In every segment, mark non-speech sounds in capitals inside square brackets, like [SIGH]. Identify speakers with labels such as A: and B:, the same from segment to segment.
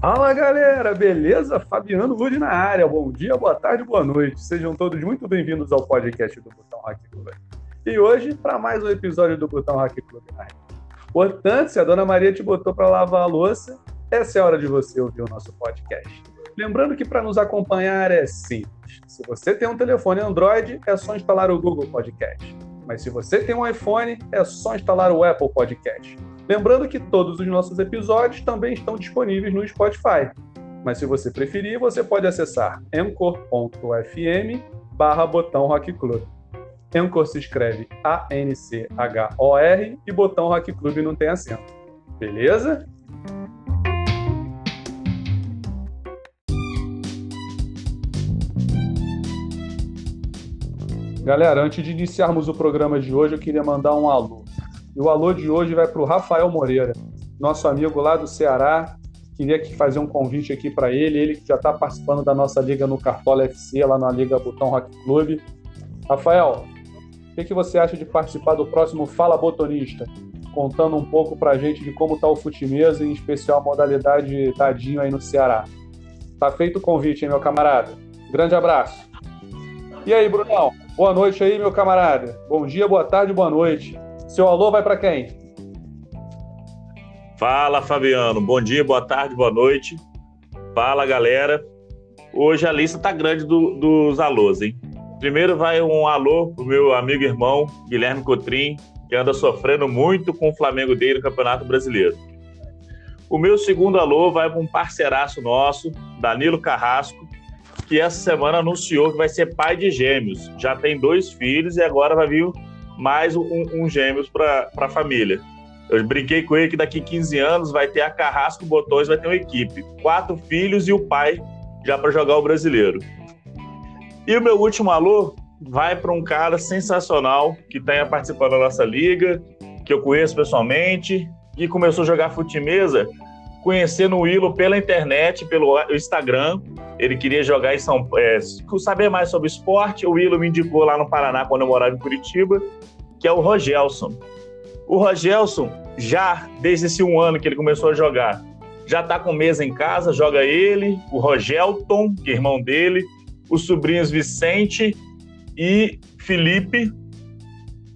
A: Fala galera, beleza? Fabiano Luz na área. Bom dia, boa tarde, boa noite. Sejam todos muito bem-vindos ao podcast do Botão Hack Club. E hoje, para mais um episódio do Botão Hack Club na Portanto, se a Dona Maria te botou para lavar a louça, essa é a hora de você ouvir o nosso podcast. Lembrando que para nos acompanhar é simples. Se você tem um telefone Android, é só instalar o Google Podcast. Mas se você tem um iPhone, é só instalar o Apple Podcast. Lembrando que todos os nossos episódios também estão disponíveis no Spotify. Mas se você preferir, você pode acessar anchor.fm barra botão Rock Club. Se escreve A-N-C-H-O-R e botão Rock Club não tem acento. Beleza? Galera, antes de iniciarmos o programa de hoje, eu queria mandar um alô. E o alô de hoje vai para o Rafael Moreira, nosso amigo lá do Ceará. Queria fazer um convite aqui para ele, ele que já está participando da nossa liga no Cartola FC, lá na Liga Botão Rock Club. Rafael, o que, que você acha de participar do próximo Fala Botonista? Contando um pouco para a gente de como está o futimesa, em especial a modalidade dadinho aí no Ceará. Tá feito o convite, hein, meu camarada? Grande abraço. E aí, Brunão? Boa noite aí, meu camarada. Bom dia, boa tarde, boa noite. Seu alô vai para quem?
B: Fala, Fabiano. Bom dia, boa tarde, boa noite. Fala, galera. Hoje a lista tá grande do, dos alôs, hein? Primeiro vai um alô pro meu amigo e irmão Guilherme Cotrim, que anda sofrendo muito com o Flamengo dele no Campeonato Brasileiro. O meu segundo alô vai para um parceiraço nosso, Danilo Carrasco, que essa semana anunciou que vai ser pai de gêmeos. Já tem dois filhos e agora vai vir mais um, um gêmeos para a família. Eu brinquei com ele que daqui 15 anos vai ter a Carrasco Botões, vai ter uma equipe. Quatro filhos e o pai já para jogar o brasileiro. E o meu último alô vai para um cara sensacional que está participando da nossa liga, que eu conheço pessoalmente, e começou a jogar fute-mesa conhecendo o Willo pela internet, pelo Instagram. Ele queria jogar em São é, saber mais sobre esporte. O Willo me indicou lá no Paraná, quando eu morava em Curitiba, que é o Rogelson. O Rogelson, já desde esse um ano que ele começou a jogar, já está com mesa em casa, joga ele, o Rogelton, que é irmão dele, os sobrinhos Vicente e Felipe.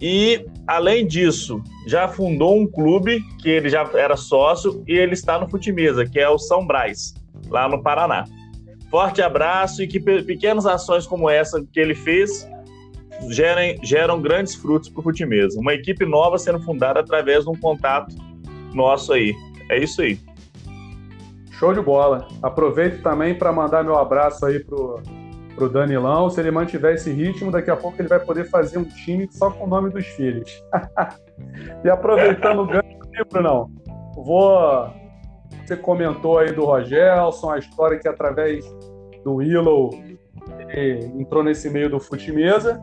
B: E, além disso, já fundou um clube que ele já era sócio e ele está no Futimesa, que é o São Brás, lá no Paraná. Forte abraço e que pequenas ações como essa que ele fez gerem, geram grandes frutos para o Futimesa. Uma equipe nova sendo fundada através de um contato nosso aí. É isso aí.
A: Show de bola. Aproveito também para mandar meu abraço aí pro pro Danilão. Se ele mantiver esse ritmo, daqui a pouco ele vai poder fazer um time só com o nome dos filhos. [LAUGHS] e aproveitando o ganho livro, não. Vou. Você comentou aí do Rogelson, a história que através do Willow entrou nesse meio do fute-mesa.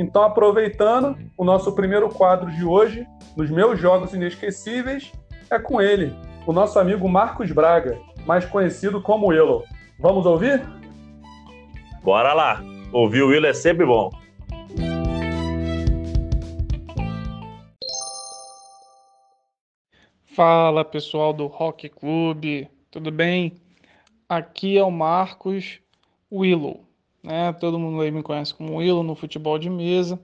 A: Então, aproveitando, o nosso primeiro quadro de hoje, nos meus jogos inesquecíveis, é com ele, o nosso amigo Marcos Braga, mais conhecido como Willow. Vamos ouvir?
B: Bora lá. Ouvir o Will é sempre bom.
C: Fala pessoal do Rock Club, tudo bem? Aqui é o Marcos Willow, né? Todo mundo aí me conhece como Willow no futebol de mesa.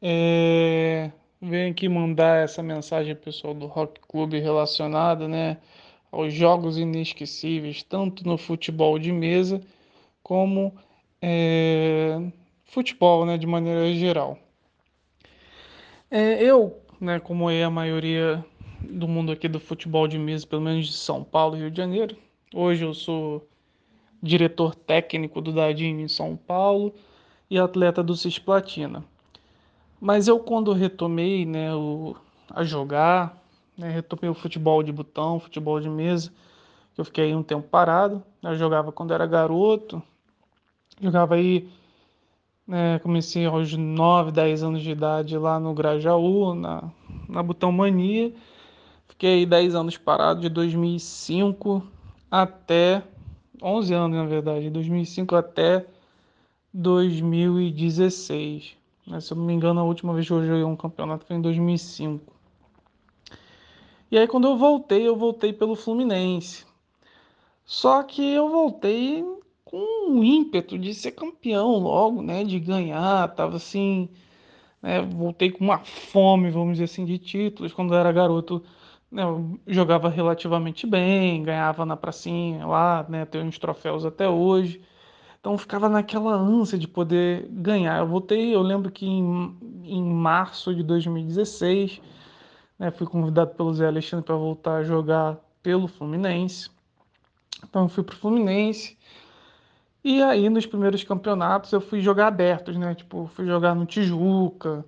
C: É... Venho aqui mandar essa mensagem pessoal do Rock Club relacionada, né, aos jogos inesquecíveis, tanto no futebol de mesa como é, futebol, né, de maneira geral. É, eu, né, como é a maioria do mundo aqui do futebol de mesa, pelo menos de São Paulo e Rio de Janeiro, hoje eu sou diretor técnico do Dadinho em São Paulo e atleta do Cisplatina. Mas eu quando retomei, né, o, a jogar, né, retomei o futebol de botão, futebol de mesa, que eu fiquei um tempo parado, eu jogava quando era garoto, Jogava aí, né, comecei aos 9, 10 anos de idade lá no Grajaú, na, na Botão Mania. Fiquei 10 anos parado, de 2005 até 11 anos, na verdade, de 2005 até 2016. Né? Se eu não me engano, a última vez que eu joguei um campeonato foi em 2005. E aí, quando eu voltei, eu voltei pelo Fluminense. Só que eu voltei com um ímpeto de ser campeão logo, né? De ganhar, tava assim, né, voltei com uma fome, vamos dizer assim, de títulos. Quando eu era garoto, eu jogava relativamente bem, ganhava na pracinha lá, né? Tenho uns troféus até hoje. Então ficava naquela ânsia de poder ganhar. Eu voltei, eu lembro que em, em março de 2016, né, fui convidado pelo Zé Alexandre para voltar a jogar pelo Fluminense. Então fui para o Fluminense. E aí nos primeiros campeonatos eu fui jogar abertos, né? Tipo, fui jogar no Tijuca,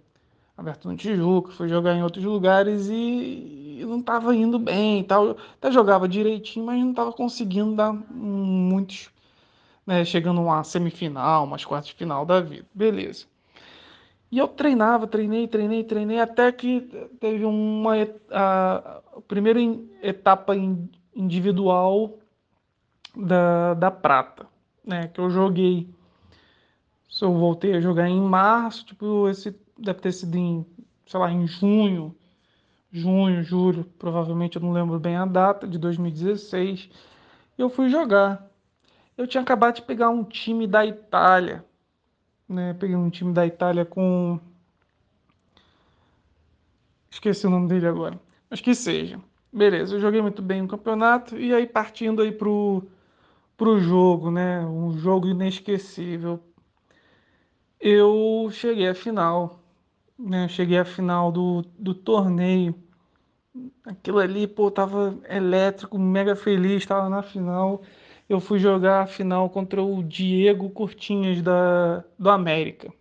C: aberto no Tijuca, fui jogar em outros lugares e, e não estava indo bem e tal. Até jogava direitinho, mas não estava conseguindo dar muitos né, chegando a uma semifinal, umas quartas de final da vida. Beleza. E eu treinava, treinei, treinei, treinei, até que teve uma a, a primeira etapa individual da, da prata, né? Que eu joguei. Eu voltei a jogar em março, tipo, esse deve ter sido em, sei lá, em junho, junho, julho, provavelmente eu não lembro bem a data, de 2016. Eu fui jogar. Eu tinha acabado de pegar um time da Itália, né? Peguei um time da Itália com. Esqueci o nome dele agora. Mas que seja. Beleza, eu joguei muito bem no campeonato e aí partindo aí pro, pro jogo, né? Um jogo inesquecível. Eu cheguei à final, né? cheguei à final do, do torneio. Aquilo ali, pô, tava elétrico, mega feliz, tava na final eu fui jogar a final contra o Diego Curtinhas da, do América.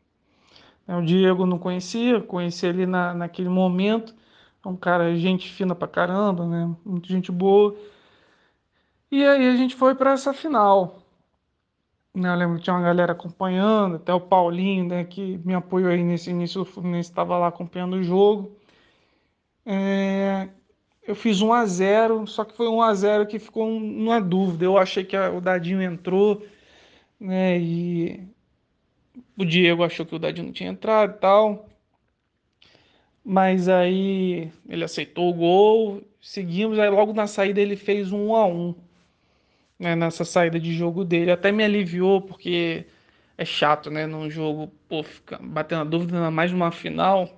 C: O Diego não conhecia, conheci ele na, naquele momento. É um cara, gente fina pra caramba, né? Muita gente boa. E aí a gente foi para essa final. Né, eu lembro que tinha uma galera acompanhando, até o Paulinho, né, que me apoiou aí nesse início do Fluminense, estava lá acompanhando o jogo. É, eu fiz 1 a 0 só que foi 1 a 0 que ficou uma dúvida. Eu achei que o Dadinho entrou, né? E o Diego achou que o Dadinho não tinha entrado e tal. Mas aí ele aceitou o gol, seguimos, aí logo na saída ele fez um 1 a 1 né, nessa saída de jogo dele. Até me aliviou, porque é chato, né? Num jogo, pô, ficar batendo a dúvida, mais numa final.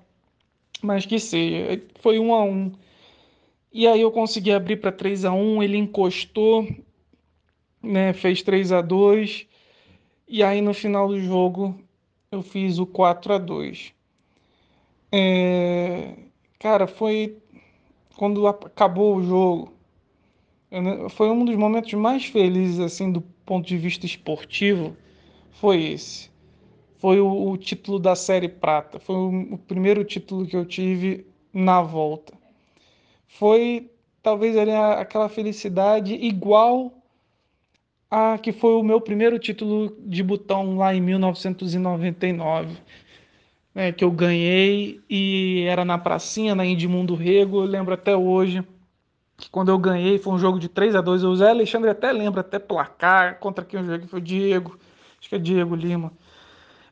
C: Mas que seja, foi 1 a 1 e aí eu consegui abrir para 3 a 1 ele encostou, né, fez 3 a 2 e aí no final do jogo eu fiz o 4 a 2 é... Cara, foi quando acabou o jogo, foi um dos momentos mais felizes assim do ponto de vista esportivo, foi esse. Foi o, o título da Série Prata, foi o, o primeiro título que eu tive na volta foi talvez ali aquela felicidade igual a que foi o meu primeiro título de botão lá em 1999, né, que eu ganhei e era na pracinha, na Indimundo Rego, eu lembro até hoje que quando eu ganhei foi um jogo de 3 a 2 o Zé Alexandre até lembra, até placar, contra quem eu joguei foi o Diego, acho que é Diego Lima,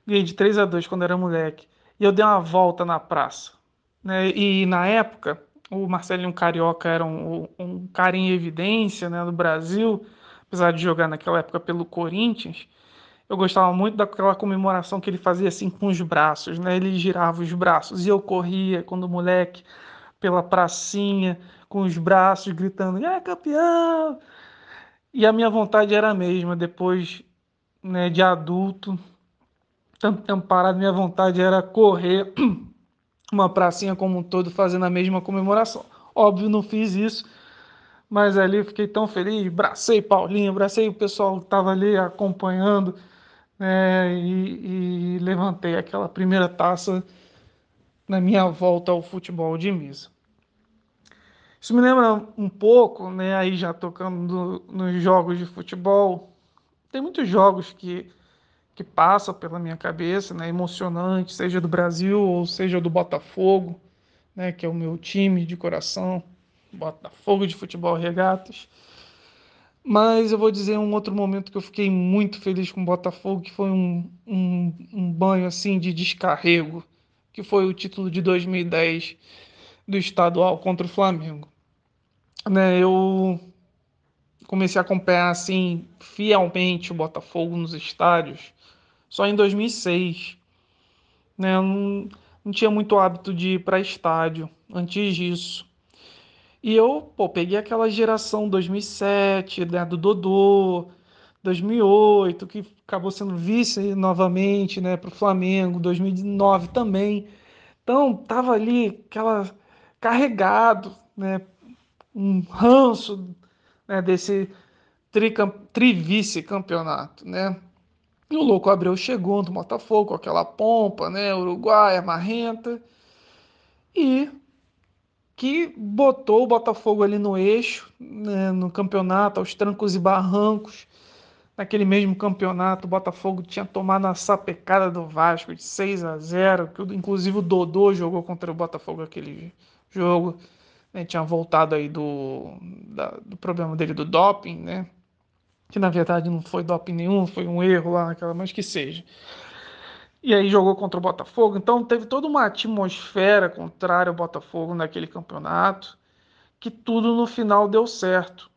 C: ganhei de 3 a 2 quando era moleque, e eu dei uma volta na praça, né, e na época o Marcelinho Carioca era um, um cara em evidência né, do Brasil, apesar de jogar naquela época pelo Corinthians. Eu gostava muito daquela comemoração que ele fazia assim com os braços, né? Ele girava os braços e eu corria quando moleque pela pracinha com os braços gritando: "É campeão!". E a minha vontade era a mesma depois, né, de adulto, tanto tempo parado, minha vontade era correr [CLEARS THROAT] uma pracinha como um todo fazendo a mesma comemoração. Óbvio, não fiz isso, mas ali fiquei tão feliz, bracei Paulinho, bracei o pessoal que estava ali acompanhando, né, e, e levantei aquela primeira taça na minha volta ao futebol de mesa. Isso me lembra um pouco, né, aí já tocando nos jogos de futebol, tem muitos jogos que que passa pela minha cabeça, né, emocionante, seja do Brasil ou seja do Botafogo, né, que é o meu time de coração, Botafogo de Futebol Regatas. Mas eu vou dizer um outro momento que eu fiquei muito feliz com o Botafogo, que foi um, um, um banho assim de descarrego, que foi o título de 2010 do estadual contra o Flamengo. Né, eu comecei a acompanhar assim fielmente o Botafogo nos estádios só em 2006. Né? Eu não, não tinha muito hábito de ir para estádio antes disso. E eu, pô, peguei aquela geração 2007, né, do Dodô, 2008, que acabou sendo vice novamente, né, para o Flamengo, 2009 também. Então, tava ali aquela carregado, né, um ranço né, desse tri-vice-campeonato, né? E o Louco Abreu chegou no Botafogo com aquela pompa, né, uruguaia, marrenta, e que botou o Botafogo ali no eixo, né, no campeonato, aos trancos e barrancos. Naquele mesmo campeonato, o Botafogo tinha tomado a sapecada do Vasco de 6 a 0 que inclusive o Dodô jogou contra o Botafogo aquele jogo. Né, tinha voltado aí do, da, do problema dele do doping, né? Que na verdade não foi doping nenhum, foi um erro lá naquela, mas que seja. E aí jogou contra o Botafogo. Então teve toda uma atmosfera contrária ao Botafogo naquele campeonato, que tudo no final deu certo.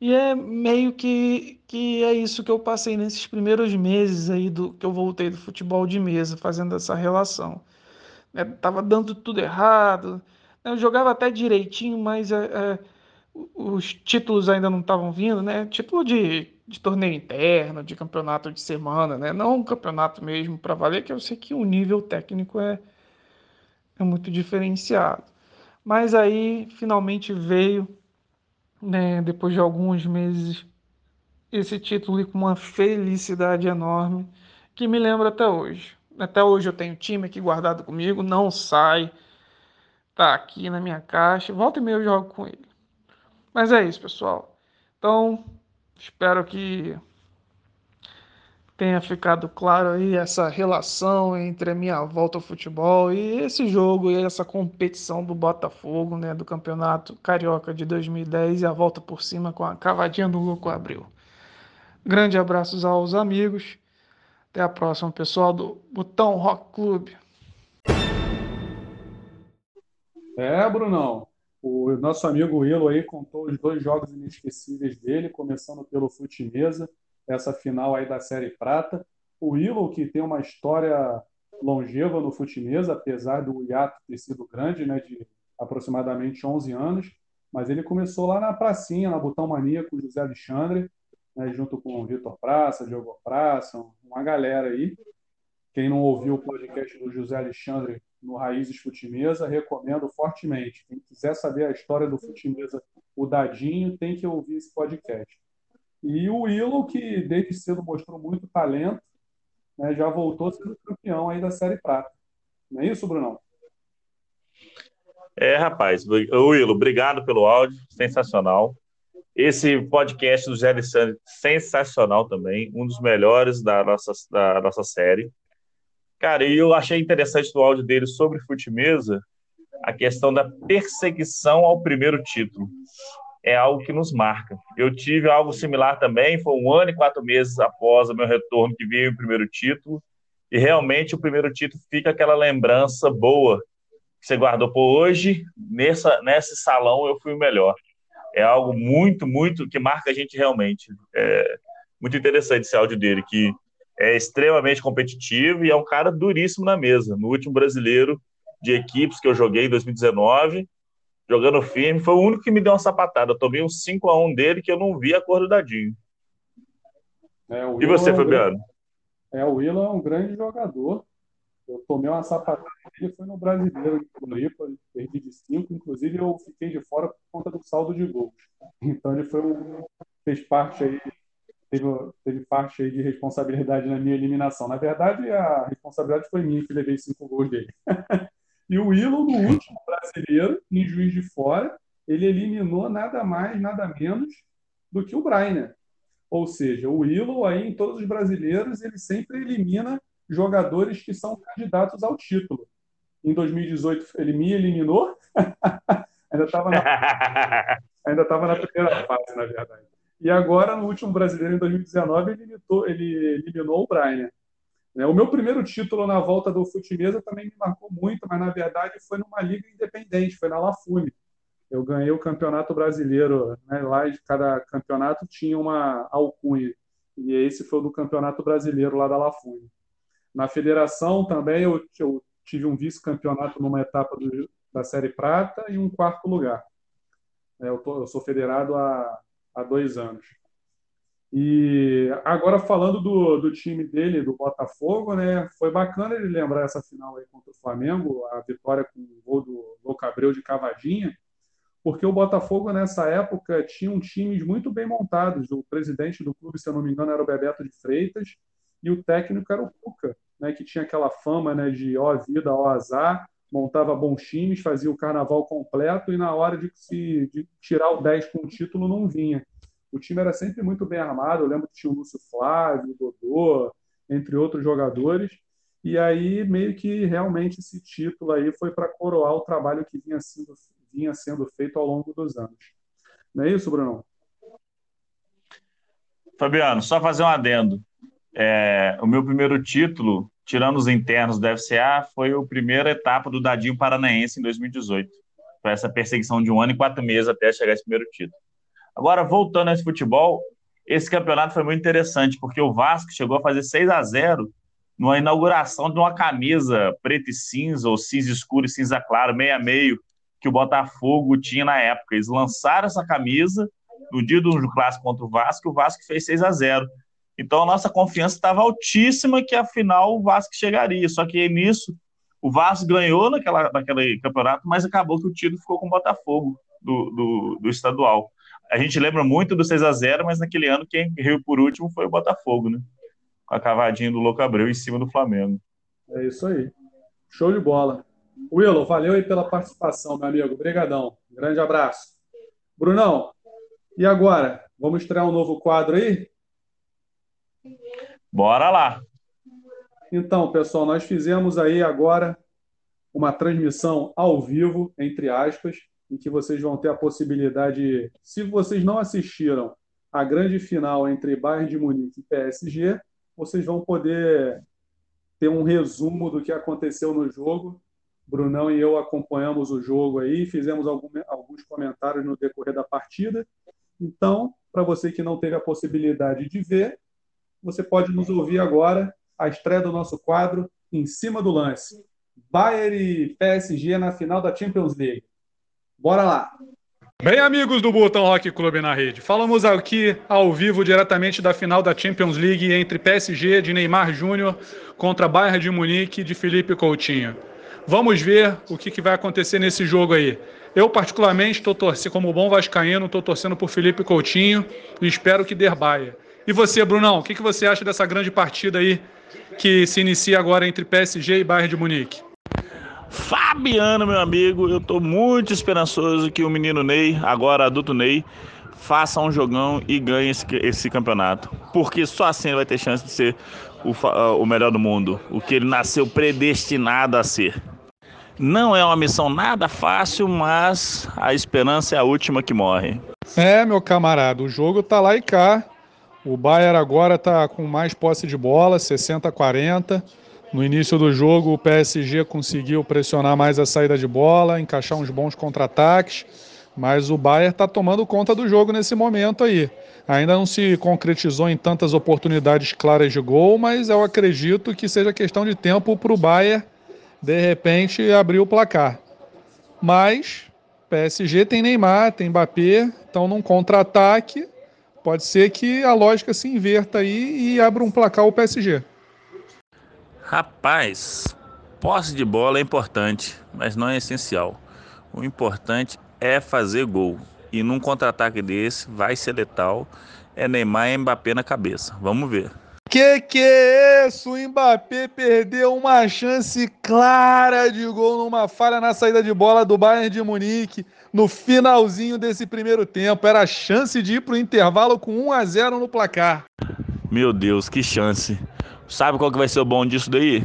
C: E é meio que, que é isso que eu passei nesses primeiros meses aí do que eu voltei do futebol de mesa, fazendo essa relação. É, tava dando tudo errado. Eu jogava até direitinho, mas é, é, os títulos ainda não estavam vindo, né? Título de de torneio interno, de campeonato de semana, né? Não um campeonato mesmo para valer, que eu sei que o nível técnico é, é muito diferenciado. Mas aí finalmente veio, né, depois de alguns meses, esse título com uma felicidade enorme que me lembra até hoje. Até hoje eu tenho time aqui guardado comigo, não sai, tá aqui na minha caixa, volta e meia eu jogo com ele. Mas é isso, pessoal. Então, Espero que tenha ficado claro aí essa relação entre a minha volta ao futebol e esse jogo e essa competição do Botafogo, né, do Campeonato Carioca de 2010 e a volta por cima com a cavadinha do Louco Abril. Grande abraços aos amigos. Até a próxima, pessoal do Botão Rock Club.
A: É, Brunão. O nosso amigo Willow aí contou os dois jogos inesquecíveis dele, começando pelo Fute Mesa, essa final aí da Série Prata. O Willow, que tem uma história longeva no Fute Mesa, apesar do hiato ter sido grande, né, de aproximadamente 11 anos, mas ele começou lá na pracinha, na Botão Mania, com o José Alexandre, né, junto com o Vitor Praça, Diogo Praça, uma galera aí. Quem não ouviu o podcast do José Alexandre no Raízes Futimesa, recomendo fortemente. Quem quiser saber a história do Futimesa, o Dadinho, tem que ouvir esse podcast. E o Willow, que desde cedo mostrou muito talento, né, já voltou sendo campeão aí da Série Prata. Não é isso, Brunão?
B: É, rapaz. Willow, obrigado pelo áudio, sensacional. Esse podcast do Zé Alessandro, sensacional também, um dos melhores da nossa, da nossa série. Cara, e eu achei interessante no áudio dele sobre Futimesa a questão da perseguição ao primeiro título. É algo que nos marca. Eu tive algo similar também, foi um ano e quatro meses após o meu retorno que veio o primeiro título, e realmente o primeiro título fica aquela lembrança boa que você guardou por hoje, nessa, nesse salão eu fui o melhor. É algo muito, muito que marca a gente realmente. É muito interessante esse áudio dele, que é extremamente competitivo e é um cara duríssimo na mesa. No último brasileiro de equipes que eu joguei em 2019, jogando firme, foi o único que me deu uma sapatada. Eu tomei um 5 a 1 dele que eu não vi a cor do dadinho. É, e você, é Fabiano?
A: É, o Willa é um grande jogador. Eu tomei uma sapatada dele, foi no brasileiro de Floripa, perdi de 5, inclusive eu fiquei de fora por conta do saldo de gols. Então ele foi um, fez parte aí teve, teve parte aí de responsabilidade na minha eliminação. Na verdade, a responsabilidade foi minha que levei cinco gols dele. [LAUGHS] e o Willow, no último brasileiro, em Juiz de Fora, ele eliminou nada mais, nada menos do que o Brainer. Ou seja, o Willow aí em todos os brasileiros, ele sempre elimina jogadores que são candidatos ao título. Em 2018 ele me eliminou. [LAUGHS] ainda estava na... [LAUGHS] ainda estava na primeira fase, na verdade. E agora, no último brasileiro, em 2019, ele, limitou, ele eliminou o Brian. Né? O meu primeiro título na volta do Futimesa também me marcou muito, mas na verdade foi numa liga independente, foi na Lafune. eu ganhei o campeonato brasileiro. Né? Lá de cada campeonato tinha uma alcunha. E esse foi o do campeonato brasileiro lá da Lafune. Na federação também eu, eu tive um vice-campeonato numa etapa do, da Série Prata e um quarto lugar. É, eu, tô, eu sou federado há, há dois anos. E agora falando do, do time dele, do Botafogo, né? Foi bacana ele lembrar essa final aí contra o Flamengo, a vitória com o gol do Louco Abreu de cavadinha, porque o Botafogo nessa época tinha um times muito bem montados. O presidente do clube, se eu não me engano, era o Bebeto de Freitas e o técnico era o Cuca, né? Que tinha aquela fama, né? De ó vida, ó azar, montava bons times, fazia o carnaval completo e na hora de, se, de tirar o 10 com o título não vinha o time era sempre muito bem armado. Eu lembro que tinha o Lúcio Flávio, o Dodô, entre outros jogadores. E aí, meio que realmente esse título aí foi para coroar o trabalho que vinha sendo, vinha sendo feito ao longo dos anos. Não é isso, Bruno?
B: Fabiano, só fazer um adendo. É, o meu primeiro título, tirando os internos do FCA, foi a primeira etapa do Dadinho Paranaense em 2018. Foi essa perseguição de um ano e quatro meses até chegar esse primeiro título. Agora, voltando a esse futebol, esse campeonato foi muito interessante, porque o Vasco chegou a fazer 6 a 0 numa inauguração de uma camisa preta e cinza, ou cinza escuro e cinza claro, meio a meio, que o Botafogo tinha na época. Eles lançaram essa camisa no dia do clássico contra o Vasco, o Vasco fez 6 a 0 Então a nossa confiança estava altíssima que afinal o Vasco chegaria. Só que nisso, o Vasco ganhou naquela, naquele campeonato, mas acabou que o título ficou com o Botafogo do, do, do estadual a gente lembra muito do 6 a 0 mas naquele ano quem riu por último foi o Botafogo, né? Com a cavadinha do Louco Abreu em cima do Flamengo.
A: É isso aí. Show de bola. Willow, valeu aí pela participação, meu amigo. Obrigadão. Grande abraço. Brunão, e agora? Vamos estrear um novo quadro aí?
B: Bora lá.
A: Então, pessoal, nós fizemos aí agora uma transmissão ao vivo, entre aspas, em que vocês vão ter a possibilidade, se vocês não assistiram a grande final entre Bayern de Munique e PSG, vocês vão poder ter um resumo do que aconteceu no jogo. Brunão e eu acompanhamos o jogo aí, fizemos alguns comentários no decorrer da partida. Então, para você que não teve a possibilidade de ver, você pode nos ouvir agora a estreia do nosso quadro Em Cima do Lance. Bayern e PSG na final da Champions League. Bora lá!
C: Bem, amigos do Botão Rock Clube na rede, falamos aqui ao vivo diretamente da final da Champions League entre PSG de Neymar Júnior contra Bayern de Munique de Felipe Coutinho. Vamos ver o que, que vai acontecer nesse jogo aí. Eu, particularmente, estou torcendo, como bom vascaíno, estou torcendo por Felipe Coutinho e espero que der Baia. E você, Brunão, o que, que você acha dessa grande partida aí que se inicia agora entre PSG e Bayern de Munique?
B: Fabiano, meu amigo, eu tô muito esperançoso que o menino Ney, agora adulto Ney, faça um jogão e ganhe esse, esse campeonato. Porque só assim ele vai ter chance de ser o, o melhor do mundo, o que ele nasceu predestinado a ser. Não é uma missão nada fácil, mas a esperança é a última que morre.
C: É, meu camarada, o jogo tá lá e cá. O Bayern agora tá com mais posse de bola, 60 a 40. No início do jogo, o PSG conseguiu pressionar mais a saída de bola, encaixar uns bons contra-ataques, mas o Bayern está tomando conta do jogo nesse momento aí. Ainda não se concretizou em tantas oportunidades claras de gol, mas eu acredito que seja questão de tempo para o Bayern, de repente, abrir o placar. Mas PSG tem Neymar, tem Mbappé, então num contra-ataque pode ser que a lógica se inverta aí e abra um placar o PSG.
B: Rapaz, posse de bola é importante, mas não é essencial. O importante é fazer gol. E num contra-ataque desse, vai ser letal. É Neymar e Mbappé na cabeça. Vamos ver.
C: Que que é isso? O Mbappé perdeu uma chance clara de gol numa falha na saída de bola do Bayern de Munique no finalzinho desse primeiro tempo. Era a chance de ir para o intervalo com 1 a 0 no placar.
B: Meu Deus, que chance. Sabe qual que vai ser o bom disso daí?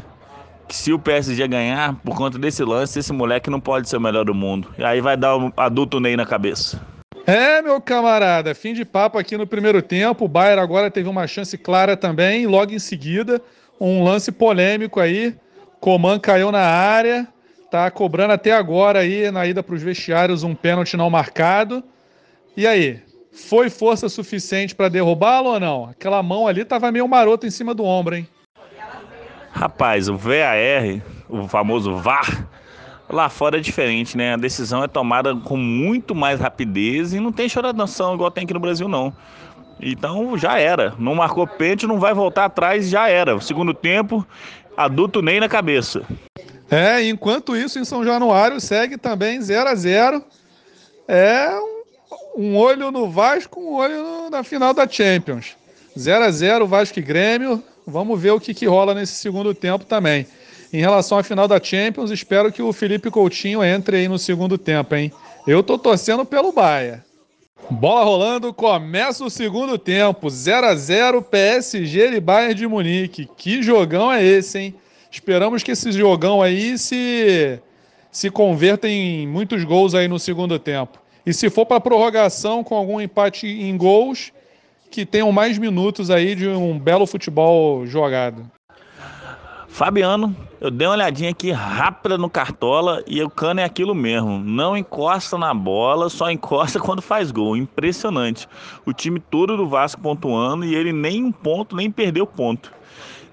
B: Que se o PSG ganhar, por conta desse lance, esse moleque não pode ser o melhor do mundo. E aí vai dar o um adulto Ney na cabeça.
C: É, meu camarada, fim de papo aqui no primeiro tempo. O Bayern agora teve uma chance clara também. Logo em seguida, um lance polêmico aí. Coman caiu na área
A: tá cobrando até agora aí na ida para os vestiários um pênalti não marcado. E aí, foi força suficiente para derrubá-lo ou não? Aquela mão ali tava meio maroto em cima do ombro, hein?
B: Rapaz, o VAR, o famoso VAR, lá fora é diferente, né? A decisão é tomada com muito mais rapidez e não tem choração igual tem aqui no Brasil, não. Então já era. Não marcou pênalti, não vai voltar atrás, já era. Segundo tempo, adulto nem na cabeça.
A: É, enquanto isso, em São Januário segue também 0 a 0 É um, um, olho no Vasco, um olho no, na final da Champions. 0 a 0 Vasco e Grêmio. Vamos ver o que, que rola nesse segundo tempo também. Em relação à final da Champions, espero que o Felipe Coutinho entre aí no segundo tempo, hein? Eu tô torcendo pelo Bahia. Bola rolando, começa o segundo tempo. 0 a 0 PSG e Bayern de Munique. Que jogão é esse, hein? Esperamos que esse jogão aí se se converta em muitos gols aí no segundo tempo. E se for para prorrogação com algum empate em gols, que tenham mais minutos aí de um belo futebol jogado.
B: Fabiano, eu dei uma olhadinha aqui rápida no Cartola e o cano é aquilo mesmo. Não encosta na bola, só encosta [LAUGHS] quando faz gol. Impressionante. O time todo do Vasco pontuando e ele nem um ponto, nem perdeu ponto.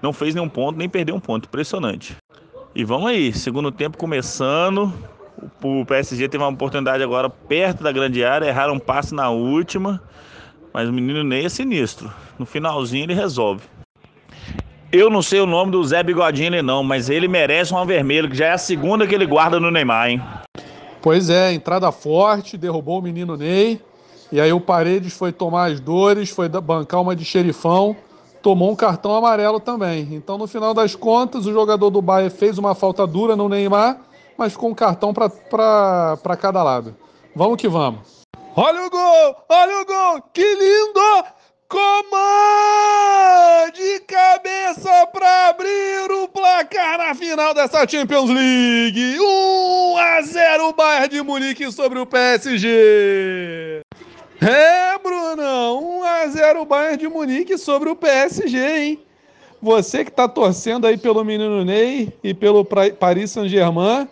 B: Não fez nenhum ponto, nem perdeu um ponto. Impressionante. E vamos aí, segundo tempo começando. O PSG teve uma oportunidade agora perto da grande área, erraram um passe na última. Mas o menino Ney é sinistro. No finalzinho ele resolve. Eu não sei o nome do Zé Bigodinho não, mas ele merece um vermelho, que já é a segunda que ele guarda no Neymar, hein?
A: Pois é, entrada forte, derrubou o menino Ney. E aí o Paredes foi tomar as dores, foi bancar uma de xerifão, tomou um cartão amarelo também. Então, no final das contas, o jogador do Bahia fez uma falta dura no Neymar, mas com um cartão para cada lado. Vamos que vamos. Olha o gol! Olha o gol! Que lindo! Coman de cabeça para abrir o placar na final dessa Champions League. 1 a 0 o Bayern de Munique sobre o PSG. É, Brunão, 1 a 0 o Bayern de Munique sobre o PSG, hein? Você que tá torcendo aí pelo menino Ney e pelo Paris Saint-Germain.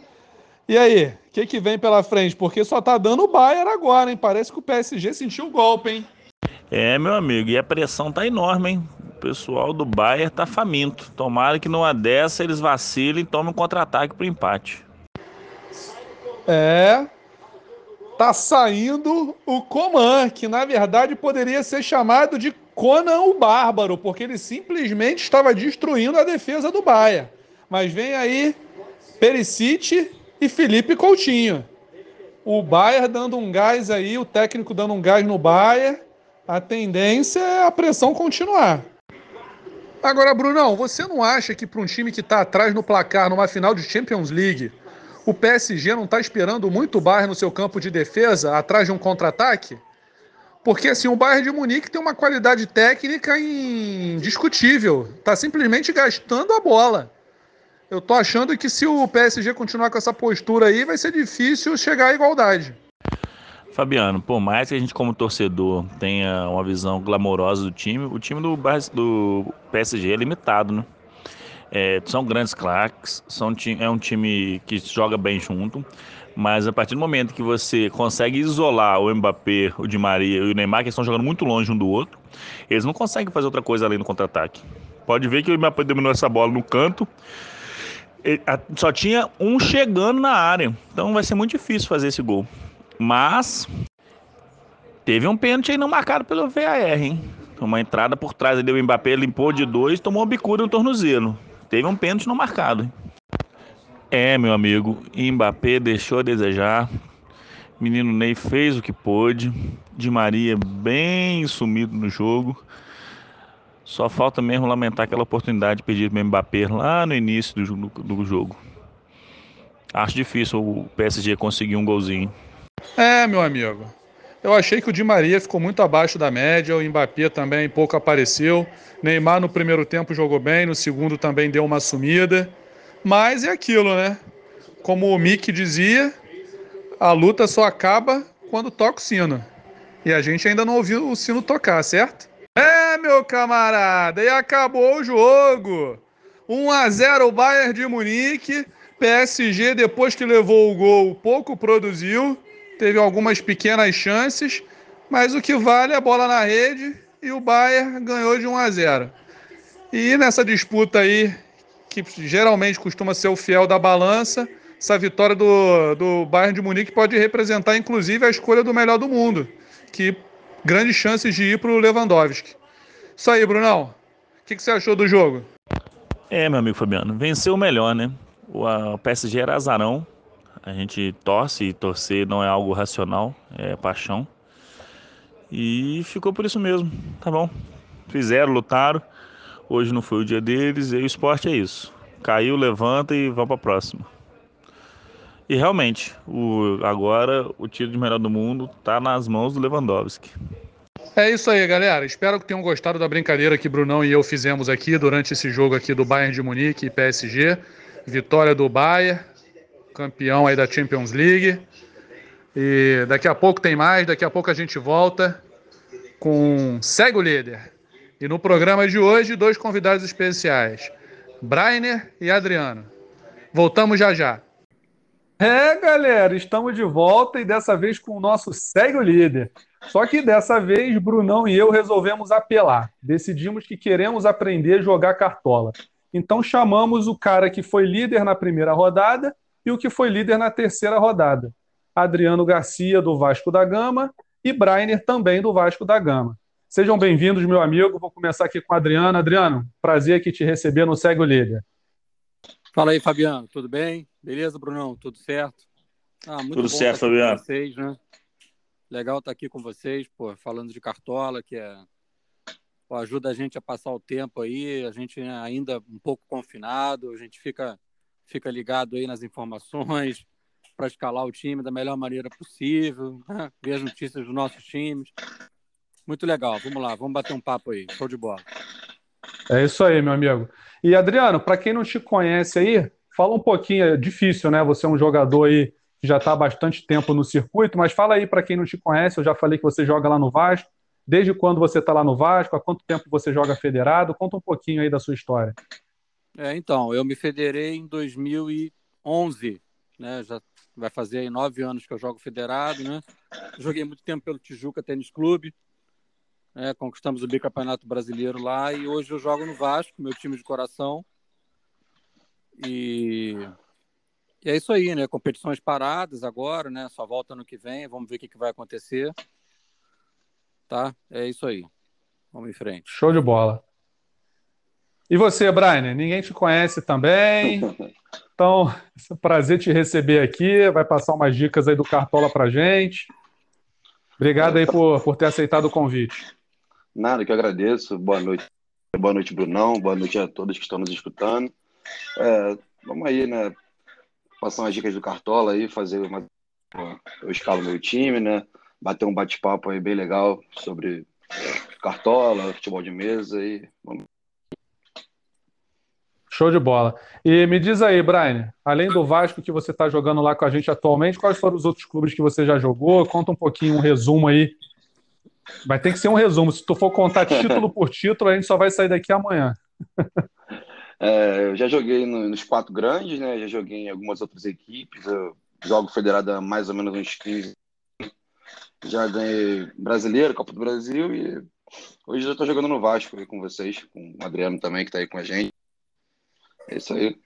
A: E aí, o que, que vem pela frente? Porque só tá dando o Bayern agora, hein? Parece que o PSG sentiu o golpe, hein?
B: É, meu amigo, e a pressão tá enorme, hein? O pessoal do Bayern tá faminto. Tomara que numa dessa eles vacilem e tomem um contra-ataque pro empate.
A: É. Tá saindo o Coman, que na verdade poderia ser chamado de Conan o Bárbaro, porque ele simplesmente estava destruindo a defesa do Bayern. Mas vem aí Perisic e Felipe Coutinho. O Bayern dando um gás aí, o técnico dando um gás no Bayern a tendência é a pressão continuar. Agora, Brunão, você não acha que para um time que está atrás no placar numa final de Champions League, o PSG não está esperando muito o Bayern no seu campo de defesa, atrás de um contra-ataque? Porque assim, o Bayern de Munique tem uma qualidade técnica indiscutível. Está simplesmente gastando a bola. Eu tô achando que se o PSG continuar com essa postura aí, vai ser difícil chegar à igualdade.
B: Fabiano, por mais que a gente como torcedor tenha uma visão glamourosa do time, o time do, do PSG é limitado, né? É, são grandes craques, são, é um time que joga bem junto, mas a partir do momento que você consegue isolar o Mbappé, o Di Maria e o Neymar, que estão jogando muito longe um do outro, eles não conseguem fazer outra coisa além do contra-ataque. Pode ver que o Mbappé dominou essa bola no canto, só tinha um chegando na área, então vai ser muito difícil fazer esse gol. Mas teve um pênalti aí não marcado pelo VAR, hein? Uma entrada por trás ali, o Mbappé limpou de dois, tomou uma bicuda no tornozelo. Teve um pênalti não marcado. Hein? É, meu amigo, Mbappé deixou a desejar. Menino Ney fez o que pôde. Di Maria bem sumido no jogo. Só falta mesmo lamentar aquela oportunidade de pedir para o Mbappé lá no início do, do jogo. Acho difícil o PSG conseguir um golzinho.
A: É, meu amigo. Eu achei que o Di Maria ficou muito abaixo da média, o Mbappé também pouco apareceu. Neymar no primeiro tempo jogou bem, no segundo também deu uma sumida. Mas é aquilo, né? Como o Mick dizia, a luta só acaba quando toca o sino. E a gente ainda não ouviu o sino tocar, certo? É, meu camarada, e acabou o jogo. 1 a 0 o Bayern de Munique PSG, depois que levou o gol, pouco produziu, teve algumas pequenas chances, mas o que vale é a bola na rede e o Bayern ganhou de 1 a 0. E nessa disputa aí, que geralmente costuma ser o fiel da balança, essa vitória do, do Bayern de Munique pode representar inclusive a escolha do melhor do mundo, que grandes chances de ir para o Lewandowski. Isso aí, Brunão. O que, que você achou do jogo?
B: É, meu amigo Fabiano, venceu o melhor, né? O PSG era azarão. A gente torce e torcer não é algo racional, é paixão. E ficou por isso mesmo, tá bom? Fizeram, lutaram. Hoje não foi o dia deles e o esporte é isso. Caiu, levanta e vamos para próxima. E realmente, o, agora o tiro de melhor do mundo está nas mãos do Lewandowski.
A: É isso aí, galera. Espero que tenham gostado da brincadeira que Brunão e eu fizemos aqui durante esse jogo aqui do Bayern de Munique e PSG. Vitória do Bayern, campeão aí da Champions League. E daqui a pouco tem mais, daqui a pouco a gente volta com Segue o Líder. E no programa de hoje, dois convidados especiais, Brainer e Adriano. Voltamos já já. É, galera, estamos de volta e dessa vez com o nosso Segue o Líder. Só que dessa vez, Brunão e eu resolvemos apelar. Decidimos que queremos aprender a jogar cartola. Então chamamos o cara que foi líder na primeira rodada e o que foi líder na terceira rodada. Adriano Garcia, do Vasco da Gama, e Brainer, também do Vasco da Gama. Sejam bem-vindos, meu amigo. Vou começar aqui com o Adriano. Adriano, prazer aqui te receber no Segue o Líder.
D: Fala aí, Fabiano. Tudo bem? Beleza, Brunão? Tudo certo?
B: Ah, Tudo certo, Fabiano.
D: Vocês, né? Legal estar aqui com vocês, pô, falando de cartola, que é pô, ajuda a gente a passar o tempo aí. A gente é ainda um pouco confinado, a gente fica fica ligado aí nas informações [LAUGHS] para escalar o time da melhor maneira possível, né? ver as notícias dos nossos times. Muito legal. Vamos lá, vamos bater um papo aí. Show de bola.
A: É isso aí, meu amigo. E Adriano, para quem não te conhece aí, fala um pouquinho, é difícil, né? Você é um jogador aí que já está há bastante tempo no circuito, mas fala aí para quem não te conhece, eu já falei que você joga lá no Vasco. Desde quando você está lá no Vasco? Há quanto tempo você joga federado? Conta um pouquinho aí da sua história.
D: É, então, eu me federei em 2011, né? Já vai fazer nove anos que eu jogo federado, né? Joguei muito tempo pelo Tijuca Tênis Clube, é, conquistamos o bicampeonato brasileiro lá e hoje eu jogo no Vasco, meu time de coração. E, e é isso aí, né? Competições paradas agora, né? Só volta no que vem, vamos ver o que, que vai acontecer. Tá? É isso aí. Vamos em frente.
A: Show de bola. E você, Brian? Ninguém te conhece também. [LAUGHS] Então, é um prazer te receber aqui. Vai passar umas dicas aí do Cartola pra gente. Obrigado aí por, por ter aceitado o convite.
E: Nada, que eu agradeço. Boa noite. Boa noite, Brunão. Boa noite a todos que estão nos escutando. É, vamos aí, né? Passar umas dicas do Cartola aí, fazer uma. Eu escalo meu time, né? Bater um bate-papo aí bem legal sobre Cartola, futebol de mesa e vamos.
A: Show de bola. E me diz aí, Brian, além do Vasco que você está jogando lá com a gente atualmente, quais foram os outros clubes que você já jogou? Conta um pouquinho, um resumo aí Vai ter que ser um resumo. Se tu for contar [LAUGHS] título por título, a gente só vai sair daqui amanhã.
E: É, eu já joguei no, nos quatro grandes, né? Já joguei em algumas outras equipes. Eu jogo federado há mais ou menos uns 15. Já ganhei brasileiro, Copa do Brasil e hoje eu estou jogando no Vasco aí com vocês, com o Adriano também que está aí com a gente. É isso aí.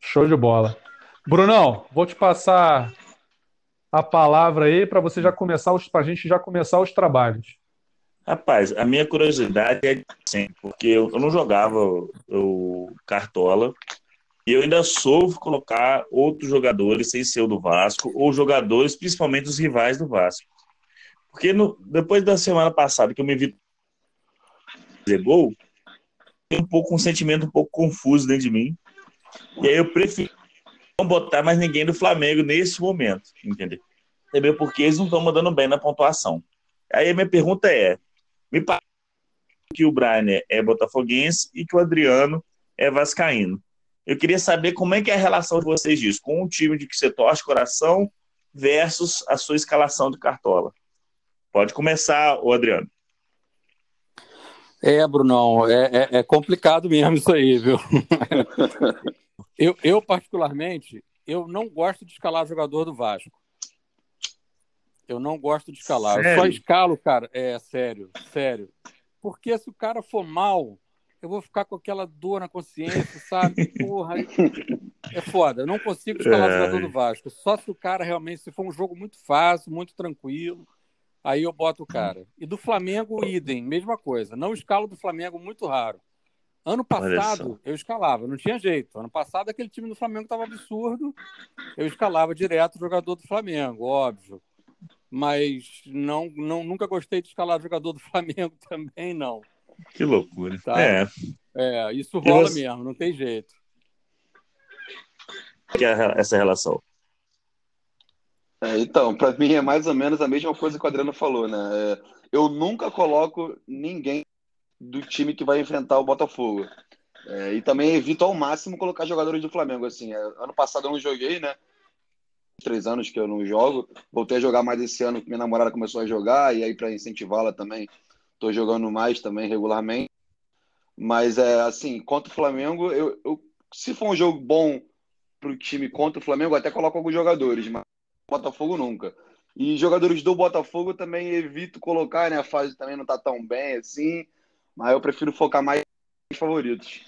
A: Show de bola. Brunão, vou te passar a palavra aí para você já começar para a gente já começar os trabalhos.
B: Rapaz, a minha curiosidade é sim, porque eu, eu não jogava o Cartola e eu ainda soube colocar outros jogadores sem ser o do Vasco ou jogadores, principalmente os rivais do Vasco. Porque no, depois da semana passada que eu me vi fazer gol, tem um pouco um sentimento um pouco confuso dentro de mim. E aí eu prefiro não botar mais ninguém do Flamengo nesse momento, entendeu? Entendeu? Porque eles não estão mandando bem na pontuação. Aí a minha pergunta é: me parece que o Brian é botafoguense e que o Adriano é vascaíno. Eu queria saber como é que é a relação de vocês disso, com o time de que você torce coração versus a sua escalação de cartola. Pode começar, o Adriano.
D: É, Brunão, é, é, é complicado mesmo isso aí, viu? [LAUGHS] Eu, eu, particularmente, eu não gosto de escalar jogador do Vasco. Eu não gosto de escalar. Sério? Eu só escalo, cara. É, sério, sério. Porque se o cara for mal, eu vou ficar com aquela dor na consciência, sabe? Porra, é foda. Eu não consigo escalar é... jogador do Vasco. Só se o cara realmente, se for um jogo muito fácil, muito tranquilo, aí eu boto o cara. E do Flamengo, idem, mesma coisa. Não escalo do Flamengo muito raro. Ano passado eu escalava, não tinha jeito. Ano passado aquele time do Flamengo estava absurdo. Eu escalava direto o jogador do Flamengo, óbvio. Mas não, não, nunca gostei de escalar jogador do [LAUGHS] Flamengo também, não.
B: Que loucura. Tá? É.
D: é, isso rola você... mesmo, não tem jeito.
B: Que é essa relação?
E: É, então, para mim é mais ou menos a mesma coisa que o Adriano falou, né? É, eu nunca coloco ninguém do time que vai enfrentar o Botafogo. É, e também evito ao máximo colocar jogadores do Flamengo. Assim, é, ano passado eu não joguei, né? Três anos que eu não jogo. Voltei a jogar mais esse ano que minha namorada começou a jogar, e aí para incentivá-la também, estou jogando mais também regularmente. Mas é assim, contra o Flamengo, eu, eu se for um jogo bom para o time contra o Flamengo, até coloco alguns jogadores, mas Botafogo nunca. E jogadores do Botafogo também evito colocar, né? A fase também não está tão bem assim. Mas eu prefiro focar mais nos favoritos.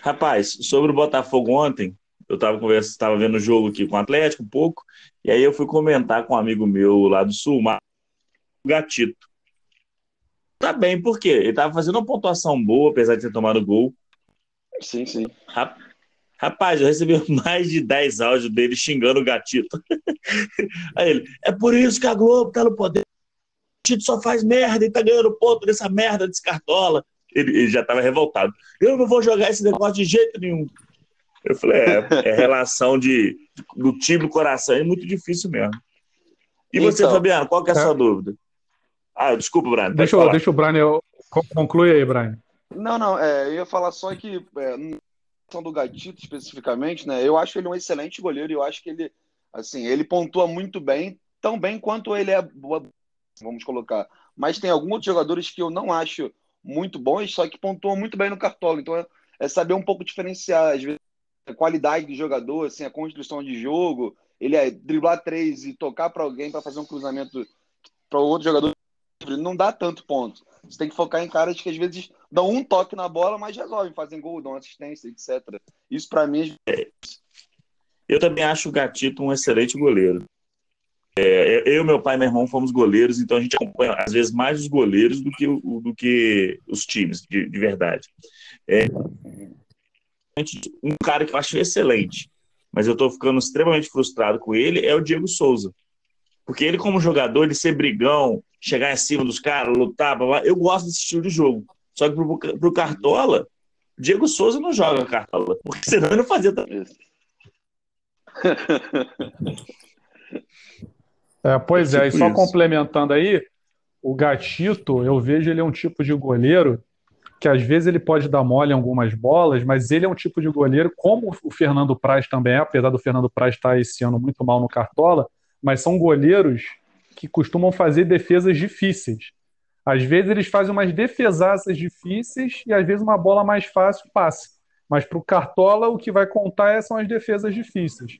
B: Rapaz, sobre o Botafogo ontem, eu estava conversando, estava vendo o jogo aqui com o Atlético um pouco, e aí eu fui comentar com um amigo meu lá do Sul, o Gatito. Tá bem, por quê? Ele estava fazendo uma pontuação boa, apesar de ter tomado gol.
E: Sim, sim.
B: Rapaz, eu recebi [LAUGHS] mais de 10 áudios dele xingando o gatito. [LAUGHS] Aí ele, é por isso que a Globo tá no poder. Tito só faz merda e tá ganhando ponto nessa merda desse cartola. Ele, ele já tava revoltado. Eu não vou jogar esse negócio de jeito nenhum. Eu falei, é, é relação de, do time do coração, é muito difícil mesmo. E então, você, Fabiano, qual que é a sua é... dúvida? Ah, desculpa, Brian.
A: Deixa, eu, deixa o Brian, eu, conclui aí, Brian.
E: Não, não, é, eu ia falar só que, é, do Gatito especificamente, né, eu acho ele um excelente goleiro e eu acho que ele, assim, ele pontua muito bem, tão bem quanto ele é vamos colocar. Mas tem alguns outros jogadores que eu não acho muito bons, só que pontuam muito bem no cartola. Então é, é saber um pouco diferenciar, às vezes, a qualidade do jogador, assim, a construção de jogo. Ele é driblar três e tocar para alguém para fazer um cruzamento para outro jogador. Não dá tanto ponto. Você tem que focar em caras que às vezes dão um toque na bola, mas resolvem, fazem gol, dão assistência, etc. Isso para mim é...
B: Eu também acho o Gatito um excelente goleiro. É, eu, meu pai e meu irmão fomos goleiros, então a gente acompanha às vezes mais os goleiros do que, do que os times, de, de verdade. É, um cara que eu acho excelente, mas eu estou ficando extremamente frustrado com ele, é o Diego Souza. Porque ele, como jogador, ele ser brigão, chegar em cima dos caras, lutar, blá, blá, eu gosto desse estilo de jogo. Só que pro, pro Cartola, Diego Souza não joga Cartola, porque senão ele não fazia isso.
A: É, pois é, é tipo e só isso. complementando aí, o Gatito, eu vejo ele é um tipo de goleiro que às vezes ele pode dar mole em algumas bolas, mas ele é um tipo de goleiro, como o Fernando Praz também é, apesar do Fernando Praz estar esse ano muito mal no Cartola, mas são goleiros que costumam fazer defesas difíceis. Às vezes eles fazem umas defesaças difíceis e às vezes uma bola mais fácil passa. Mas para o Cartola o que vai contar são as defesas difíceis.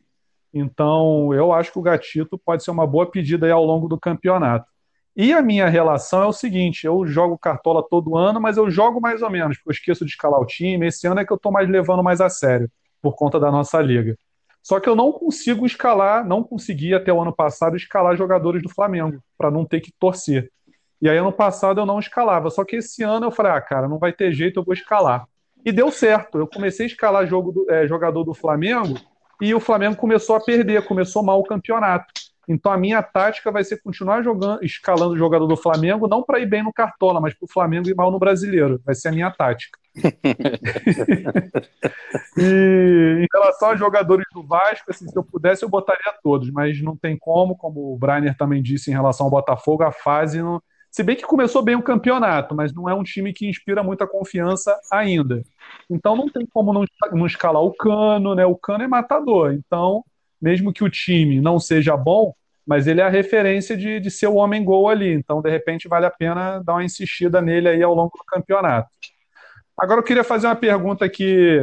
A: Então, eu acho que o Gatito pode ser uma boa pedida ao longo do campeonato. E a minha relação é o seguinte: eu jogo cartola todo ano, mas eu jogo mais ou menos, porque eu esqueço de escalar o time. Esse ano é que eu estou mais levando mais a sério, por conta da nossa liga. Só que eu não consigo escalar, não consegui até o ano passado escalar jogadores do Flamengo, para não ter que torcer. E aí, ano passado, eu não escalava. Só que esse ano eu falei, ah, cara, não vai ter jeito, eu vou escalar. E deu certo. Eu comecei a escalar do, é, jogador do Flamengo e o Flamengo começou a perder, começou mal o campeonato. Então a minha tática vai ser continuar jogando, escalando o jogador do Flamengo, não para ir bem no Cartola, mas para o Flamengo ir mal no Brasileiro. Vai ser a minha tática. E em relação aos jogadores do Vasco, assim, se eu pudesse, eu botaria todos, mas não tem como, como o Brainer também disse em relação ao Botafogo, a fase não. Se bem que começou bem o campeonato, mas não é um time que inspira muita confiança ainda. Então não tem como não, não escalar o Cano, né? O Cano é matador. Então, mesmo que o time não seja bom, mas ele é a referência de, de ser o homem gol ali. Então, de repente, vale a pena dar uma insistida nele aí ao longo do campeonato. Agora eu queria fazer uma pergunta aqui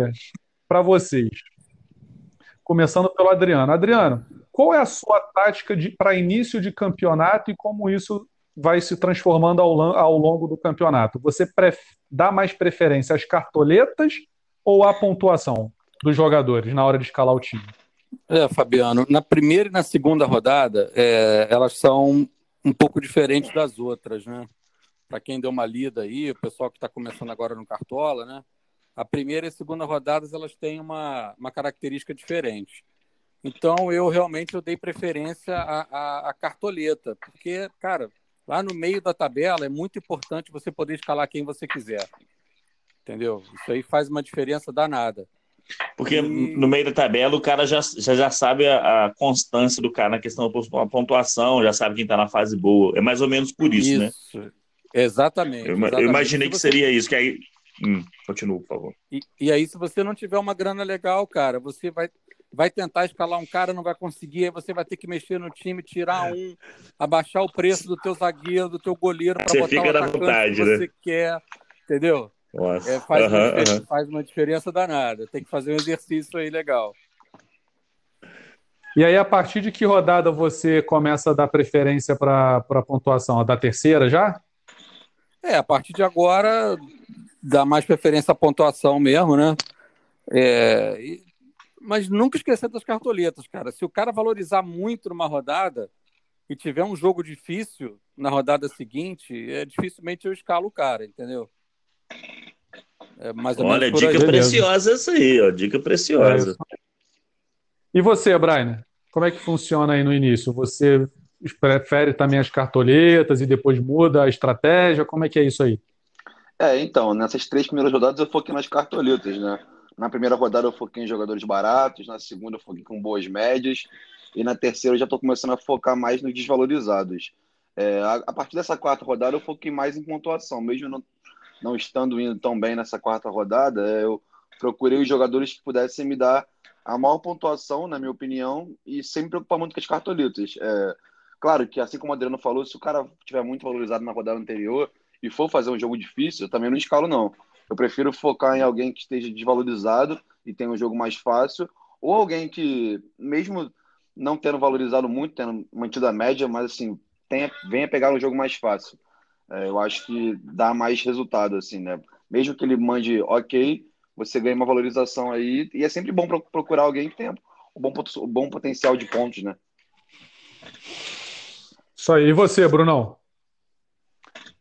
A: para vocês. começando pelo Adriano. Adriano, qual é a sua tática para início de campeonato e como isso vai se transformando ao, ao longo do campeonato? Você dá mais preferência às cartoletas ou à pontuação dos jogadores na hora de escalar o time?
D: É, Fabiano, na primeira e na segunda rodada, é, elas são um pouco diferentes das outras, né? Para quem deu uma lida aí, o pessoal que está começando agora no Cartola, né? A primeira e a segunda rodadas elas têm uma, uma característica diferente. Então eu realmente eu dei preferência à, à, à cartoleta, porque, cara, lá no meio da tabela é muito importante você poder escalar quem você quiser. Entendeu? Isso aí faz uma diferença danada.
B: Porque e... no meio da tabela o cara já, já, já sabe a, a, constância do cara na questão da pontuação, já sabe quem está na fase boa. É mais ou menos por isso, né? isso.
D: né? Exatamente. Eu,
B: exatamente. eu imaginei que seria isso, que aí. Hum, continua, por favor.
D: E, e aí, se você não tiver uma grana legal, cara, você vai vai tentar escalar um cara, não vai conseguir, aí você vai ter que mexer no time, tirar um, abaixar o preço do teu zagueiro, do teu goleiro para botar
B: fica o atacante vontade,
D: que você né? quer, entendeu? É, faz, uhum, uma uhum. faz uma diferença danada. Tem que fazer um exercício aí legal.
A: E aí, a partir de que rodada você começa a dar preferência para a pontuação? A da terceira já?
D: É, a partir de agora dá mais preferência à pontuação mesmo, né? É, mas nunca esquecer das cartoletas, cara. Se o cara valorizar muito numa rodada e tiver um jogo difícil na rodada seguinte, é dificilmente eu escalo o cara, entendeu?
B: É Olha, dica aí. preciosa essa aí, ó. Dica preciosa. É.
A: E você, Brian? Como é que funciona aí no início? Você prefere também as cartoletas e depois muda a estratégia? Como é que é isso aí?
E: É, então, nessas três primeiras rodadas eu foquei nas cartoletas, né? Na primeira rodada eu foquei em jogadores baratos, na segunda eu foquei com boas médias, e na terceira eu já estou começando a focar mais nos desvalorizados. É, a, a, partir dessa quarta rodada eu foquei mais em pontuação, mesmo não, não estando indo tão bem nessa quarta rodada, é, eu procurei os jogadores que pudessem me dar a maior pontuação, na minha opinião, e sem me preocupar muito com as cartolitas. É, claro que, assim como o Adriano falou, se o cara tiver muito valorizado na rodada anterior e for fazer um jogo difícil, eu também não escalo, não. Eu prefiro focar em alguém que esteja desvalorizado e tenha um jogo mais fácil, ou alguém que, mesmo não tendo valorizado muito, tendo mantido a média, mas assim, tenha, venha pegar um jogo mais fácil. É, eu acho que dá mais resultado, assim, né? Mesmo que ele mande ok, você ganha uma valorização aí, e é sempre bom procurar alguém que tenha um bom, um bom potencial de pontos, né?
A: Isso aí. E você, Brunão?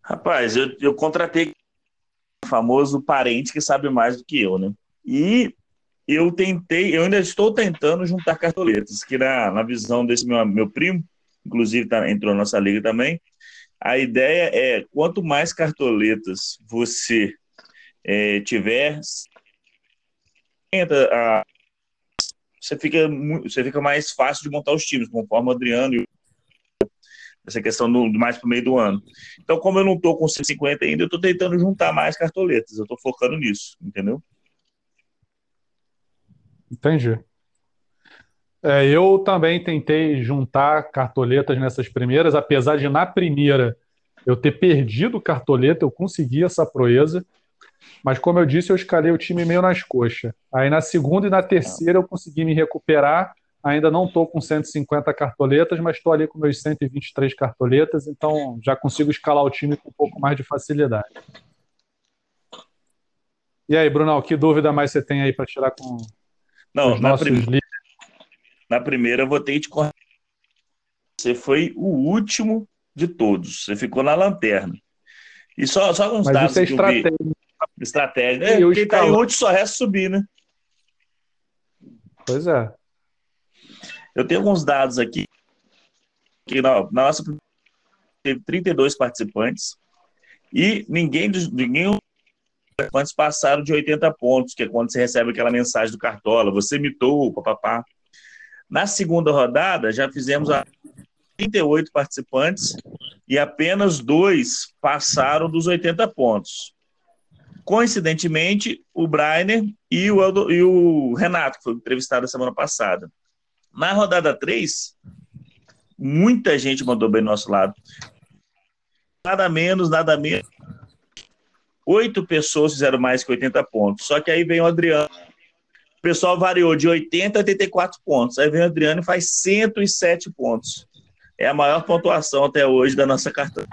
B: Rapaz, eu, eu contratei famoso parente que sabe mais do que eu, né? E eu tentei, eu ainda estou tentando juntar cartoletas, que na, na visão desse meu, meu primo, inclusive tá, entrou na nossa liga também, a ideia é, quanto mais cartoletas você é, tiver, você, fica, você fica mais fácil de montar os times, conforme o Adriano e o essa questão do, mais para o meio do ano. Então, como eu não estou com 150 ainda, eu estou tentando juntar mais cartoletas, eu estou focando nisso, entendeu?
A: Entendi. É, eu também tentei juntar cartoletas nessas primeiras, apesar de na primeira eu ter perdido cartoleta, eu consegui essa proeza. Mas como eu disse, eu escalei o time meio nas coxas. Aí na segunda e na terceira eu consegui me recuperar Ainda não estou com 150 cartoletas, mas estou ali com meus 123 cartoletas, então já consigo escalar o time com um pouco mais de facilidade. E aí, Brunão, que dúvida mais você tem aí para tirar com
B: não, os nossos prim... líderes? Na primeira eu votei de Você foi o último de todos. Você ficou na lanterna. E só, só alguns
A: mas
B: dados
A: isso é estratégia.
B: Estratégia. É, quem está em último só resta subir, né?
A: Pois é.
B: Eu tenho alguns dados aqui, que na, na nossa teve 32 participantes e ninguém, ninguém participantes passaram de 80 pontos, que é quando você recebe aquela mensagem do Cartola, você mitou, papapá. Na segunda rodada, já fizemos a 38 participantes e apenas dois passaram dos 80 pontos. Coincidentemente, o Brainer e o, e o Renato, que foi entrevistado semana passada. Na rodada 3, muita gente mandou bem do nosso lado. Nada menos, nada menos. Oito pessoas fizeram mais que 80 pontos. Só que aí vem o Adriano, o pessoal variou de 80 a 84 pontos. Aí vem o Adriano e faz 107 pontos. É a maior pontuação até hoje da nossa cartão,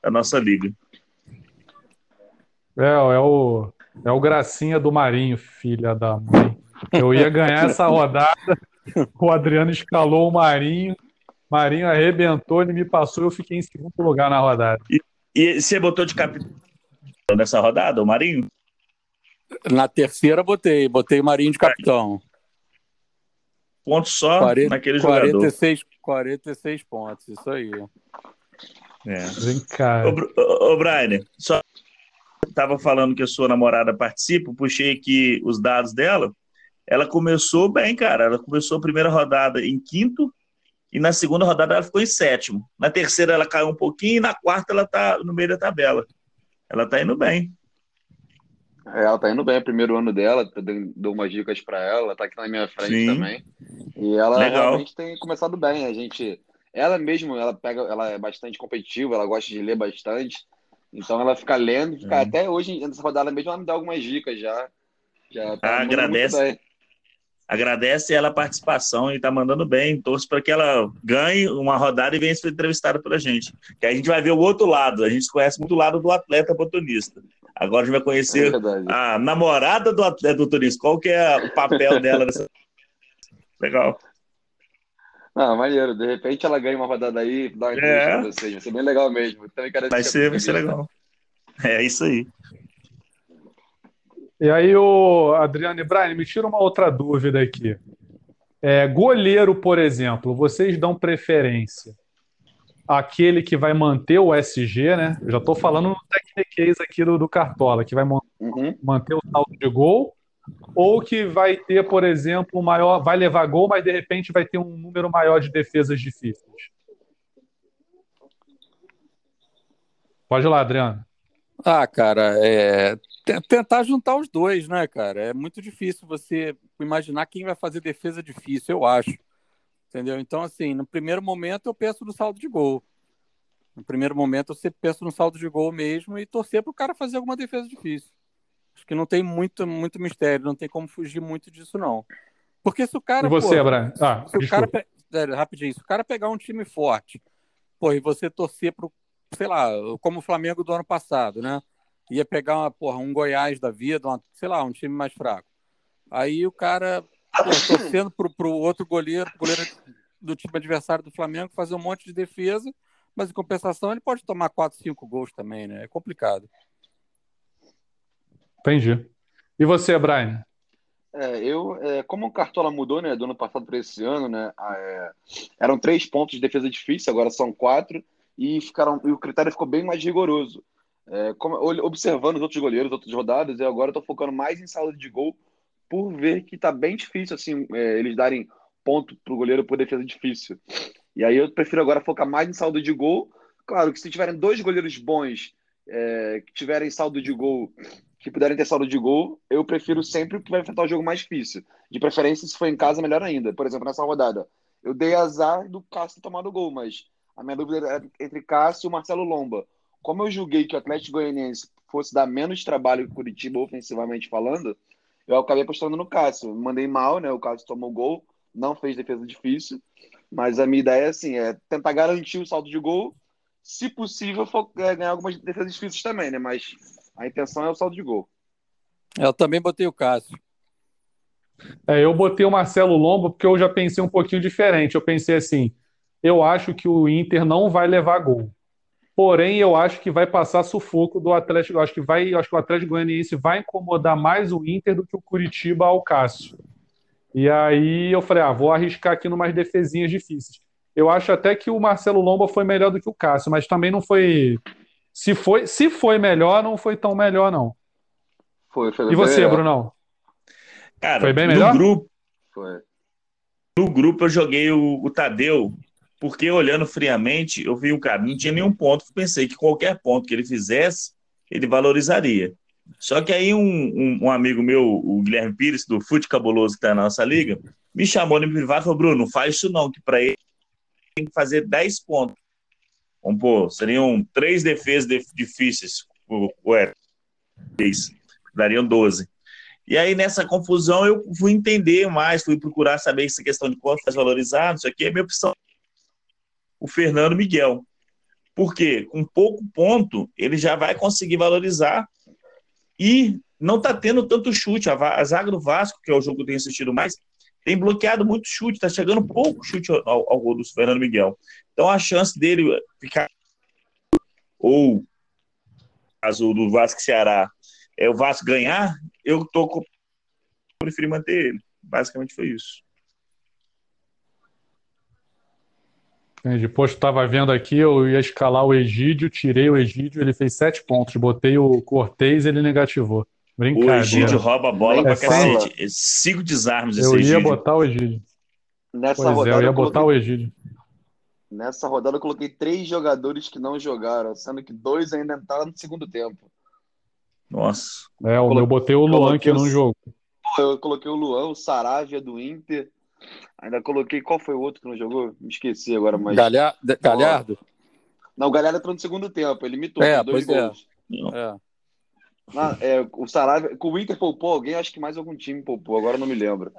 B: da nossa liga.
A: É, é o, é o gracinha do Marinho, filha da mãe. Eu ia ganhar essa rodada, o Adriano escalou o Marinho, Marinho arrebentou, ele me passou, eu fiquei em segundo lugar na rodada.
B: E, e você botou de capitão nessa rodada, o Marinho?
D: Na terceira botei, botei o Marinho de capitão.
B: Ponto só 40, naquele 46, jogador.
D: 46 pontos, isso aí.
B: É. Vem cá. Ô, ô, ô Brian, só estava falando que a sua namorada participa, puxei aqui os dados dela. Ela começou bem, cara. Ela começou a primeira rodada em quinto e na segunda rodada ela ficou em sétimo. Na terceira ela caiu um pouquinho e na quarta ela tá no meio da tabela. Ela tá indo bem.
E: É, ela tá indo bem, é o primeiro ano dela, dou umas dicas para ela, ela tá aqui na minha frente Sim. também. E ela Legal. realmente tem começado bem. A gente, ela mesmo, ela pega, ela é bastante competitiva, ela gosta de ler bastante. Então ela fica lendo, fica, uhum. até hoje, nessa rodada mesmo, ela me dá algumas dicas já. já
B: tá ah, agradece. Agradece ela a participação e tá mandando bem. Torço para que ela ganhe uma rodada e venha ser entrevistada pela gente. Que a gente vai ver o outro lado. A gente conhece muito o lado do atleta botonista. Agora a gente vai conhecer é a namorada do atleta botonista. Qual que é o papel dela nessa. Legal.
E: Ah, maneiro. De repente ela ganha uma rodada aí, dá uma é. pra vocês. Vai ser bem legal mesmo.
B: Também quero vai ser, vai ser legal. É isso aí.
A: E aí, o Adriano e Brian, me tira uma outra dúvida aqui. É, goleiro, por exemplo, vocês dão preferência àquele que vai manter o SG, né? Eu já estou falando no Techniquez aqui do, do Cartola, que vai uhum. manter o saldo de gol, ou que vai ter, por exemplo, maior, vai levar gol, mas de repente vai ter um número maior de defesas difíceis. Pode ir lá, Adriano.
D: Ah, cara, é tentar juntar os dois, né, cara? É muito difícil você imaginar quem vai fazer defesa difícil, eu acho. Entendeu? Então, assim, no primeiro momento eu penso no saldo de gol. No primeiro momento eu penso no saldo de gol mesmo e torcer para o cara fazer alguma defesa difícil. Acho que não tem muito, muito mistério, não tem como fugir muito disso, não. Porque se o cara.
A: E você, Abraham? Ah,
D: se o cara, rapidinho, se o cara pegar um time forte, pô, e você torcer pro, sei lá, como o Flamengo do ano passado, né? Ia pegar uma, porra, um Goiás da vida, uma, sei lá, um time mais fraco. Aí o cara, pô, torcendo pro, pro outro goleiro, goleiro do time adversário do Flamengo, fazer um monte de defesa, mas em compensação ele pode tomar 4, 5 gols também, né? É complicado.
A: Entendi. E você, Brian?
E: É, eu, é, como o Cartola mudou, né, do ano passado para esse ano, né, é, eram três pontos de defesa difícil, agora são quatro, e, ficaram, e o critério ficou bem mais rigoroso. É, como, observando os outros goleiros, outras rodadas, eu agora estou focando mais em saldo de gol, por ver que está bem difícil, assim, é, eles darem ponto para o goleiro por defesa difícil. E aí eu prefiro agora focar mais em saldo de gol. Claro que se tiverem dois goleiros bons é, que tiverem saldo de gol que puderem ter saldo de gol, eu prefiro sempre que vai enfrentar o jogo mais difícil. De preferência, se for em casa, melhor ainda. Por exemplo, nessa rodada, eu dei azar do Cássio tomar o gol, mas a minha dúvida era entre Cássio e o Marcelo Lomba. Como eu julguei que o Atlético Goianiense fosse dar menos trabalho que o Curitiba, ofensivamente falando, eu acabei apostando no Cássio. Mandei mal, né? O Cássio tomou gol, não fez defesa difícil, mas a minha ideia é assim, é tentar garantir o saldo de gol, se possível, é, ganhar algumas defesas difíceis também, né? Mas a intenção é o saldo de gol.
D: Eu também botei o Cássio.
A: É, eu botei o Marcelo Lombo porque eu já pensei um pouquinho diferente. Eu pensei assim: eu acho que o Inter não vai levar gol. Porém, eu acho que vai passar sufoco do Atlético. Eu acho que vai, acho que o Atlético Goianiense vai incomodar mais o Inter do que o Curitiba ao Cássio. E aí eu falei: ah, vou arriscar aqui numas defesinhas difíceis. Eu acho até que o Marcelo Lomba foi melhor do que o Cássio, mas também não foi se foi, se foi melhor, não foi tão melhor, não.
E: Foi, foi
A: E você, melhor. Brunão?
B: Cara, foi bem melhor? No grupo, foi. No grupo eu joguei o, o Tadeu, porque olhando friamente, eu vi o cara, não tinha nenhum ponto, pensei que qualquer ponto que ele fizesse, ele valorizaria. Só que aí um, um, um amigo meu, o Guilherme Pires, do Fute Cabuloso, que está na nossa liga, me chamou no privado e falou, Bruno, não faz isso não, que para ele tem que fazer 10 pontos. Vamos pôr, seriam três defesas difíceis, o dariam 12. E aí, nessa confusão, eu fui entender mais, fui procurar saber essa questão de quanto faz valorizar, não sei o quê. A minha opção o Fernando Miguel. Porque com pouco ponto, ele já vai conseguir valorizar e não está tendo tanto chute. A, zaga do Vasco, que é o jogo que eu tenho assistido mais, tem bloqueado muito chute, está chegando pouco chute ao, ao gol do Fernando Miguel. Então a chance dele ficar ou caso do Vasco Ceará é o Vasco ganhar, eu tô com... preferi manter ele. Basicamente foi isso.
A: Depois eu estava vendo aqui, eu ia escalar o Egídio, tirei o Egídio, ele fez sete pontos. Botei o Cortez, ele negativou.
B: Brincadeira. O Egídio rouba a bola é, pra cacete. É cinco desarmes esse
A: Eu ia
B: Egídio.
A: botar o Egídio.
E: Nessa
A: pois
E: rodada
A: é, eu ia
E: coloquei...
A: botar o Egídio.
E: Nessa rodada eu coloquei três jogadores que não jogaram, sendo que dois ainda entraram no segundo tempo.
B: Nossa.
A: É, o meu botei o Luan que não jogou.
E: Eu coloquei o Luan, o Saravia do Inter. Ainda coloquei. Qual foi o outro que não jogou? Me esqueci agora, mas.
D: Galha... Galhardo?
E: Não, o Galhardo entrou no segundo tempo. Ele imitou
D: é,
E: dois
D: pois
E: gols.
D: É. é.
E: Ah, é, o o Inter poupou alguém, acho que mais algum time poupou, agora não me lembro.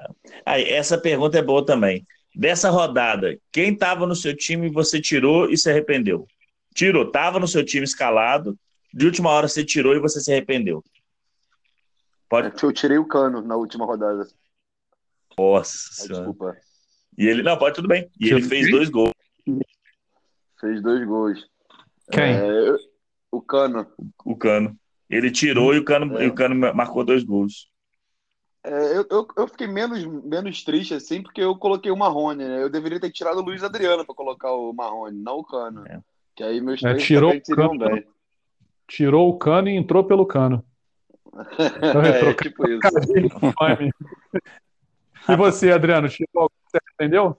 B: Aí, essa pergunta é boa também. Dessa rodada, quem estava no seu time você tirou e se arrependeu? Tirou, estava no seu time escalado, de última hora você tirou e você se arrependeu.
E: Pode... É eu tirei o cano na última rodada.
B: Nossa.
E: desculpa.
B: E ele, não, pode tudo bem. E ele fez dois gols.
E: Fez dois gols.
A: Quem?
E: É, o Cano.
B: O Cano. Ele tirou e o Cano, é. e o Cano marcou dois gols.
E: É, eu, eu, eu, fiquei menos, menos triste assim, porque eu coloquei o Marrone, né? Eu deveria ter tirado o Luiz Adriano para colocar o Marrone, não o Cano. É. Que aí meus
A: é, três é, tirou o cano, bem. Tirou o Cano e entrou pelo Cano. [LAUGHS]
E: é, tipo isso. [LAUGHS]
A: e você, Adriano, tirou você arrependeu?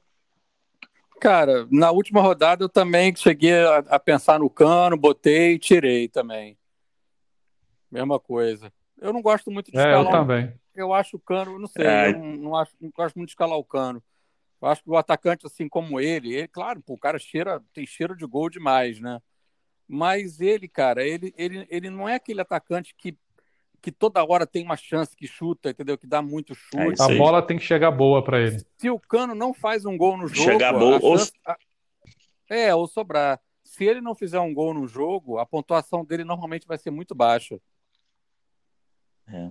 D: Cara, na última rodada eu também cheguei a, a pensar no Cano, botei e tirei também. Mesma coisa. Eu não gosto muito de
A: é,
D: escalar.
A: Eu também.
D: Eu acho o Cano, não sei, é. eu não, não, acho, não gosto muito de escalar o Cano. Eu acho que o atacante, assim como ele, ele claro, pô, o cara cheira, tem cheiro de gol demais, né? Mas ele, cara, ele, ele, ele não é aquele atacante que, que toda hora tem uma chance que chuta, entendeu? Que dá muito chute.
A: É a bola tem que chegar boa para ele.
D: Se o Cano não faz um gol no jogo.
B: Chegar boa.
D: Chance, ou... É, ou sobrar. Se ele não fizer um gol no jogo, a pontuação dele normalmente vai ser muito baixa.
B: É.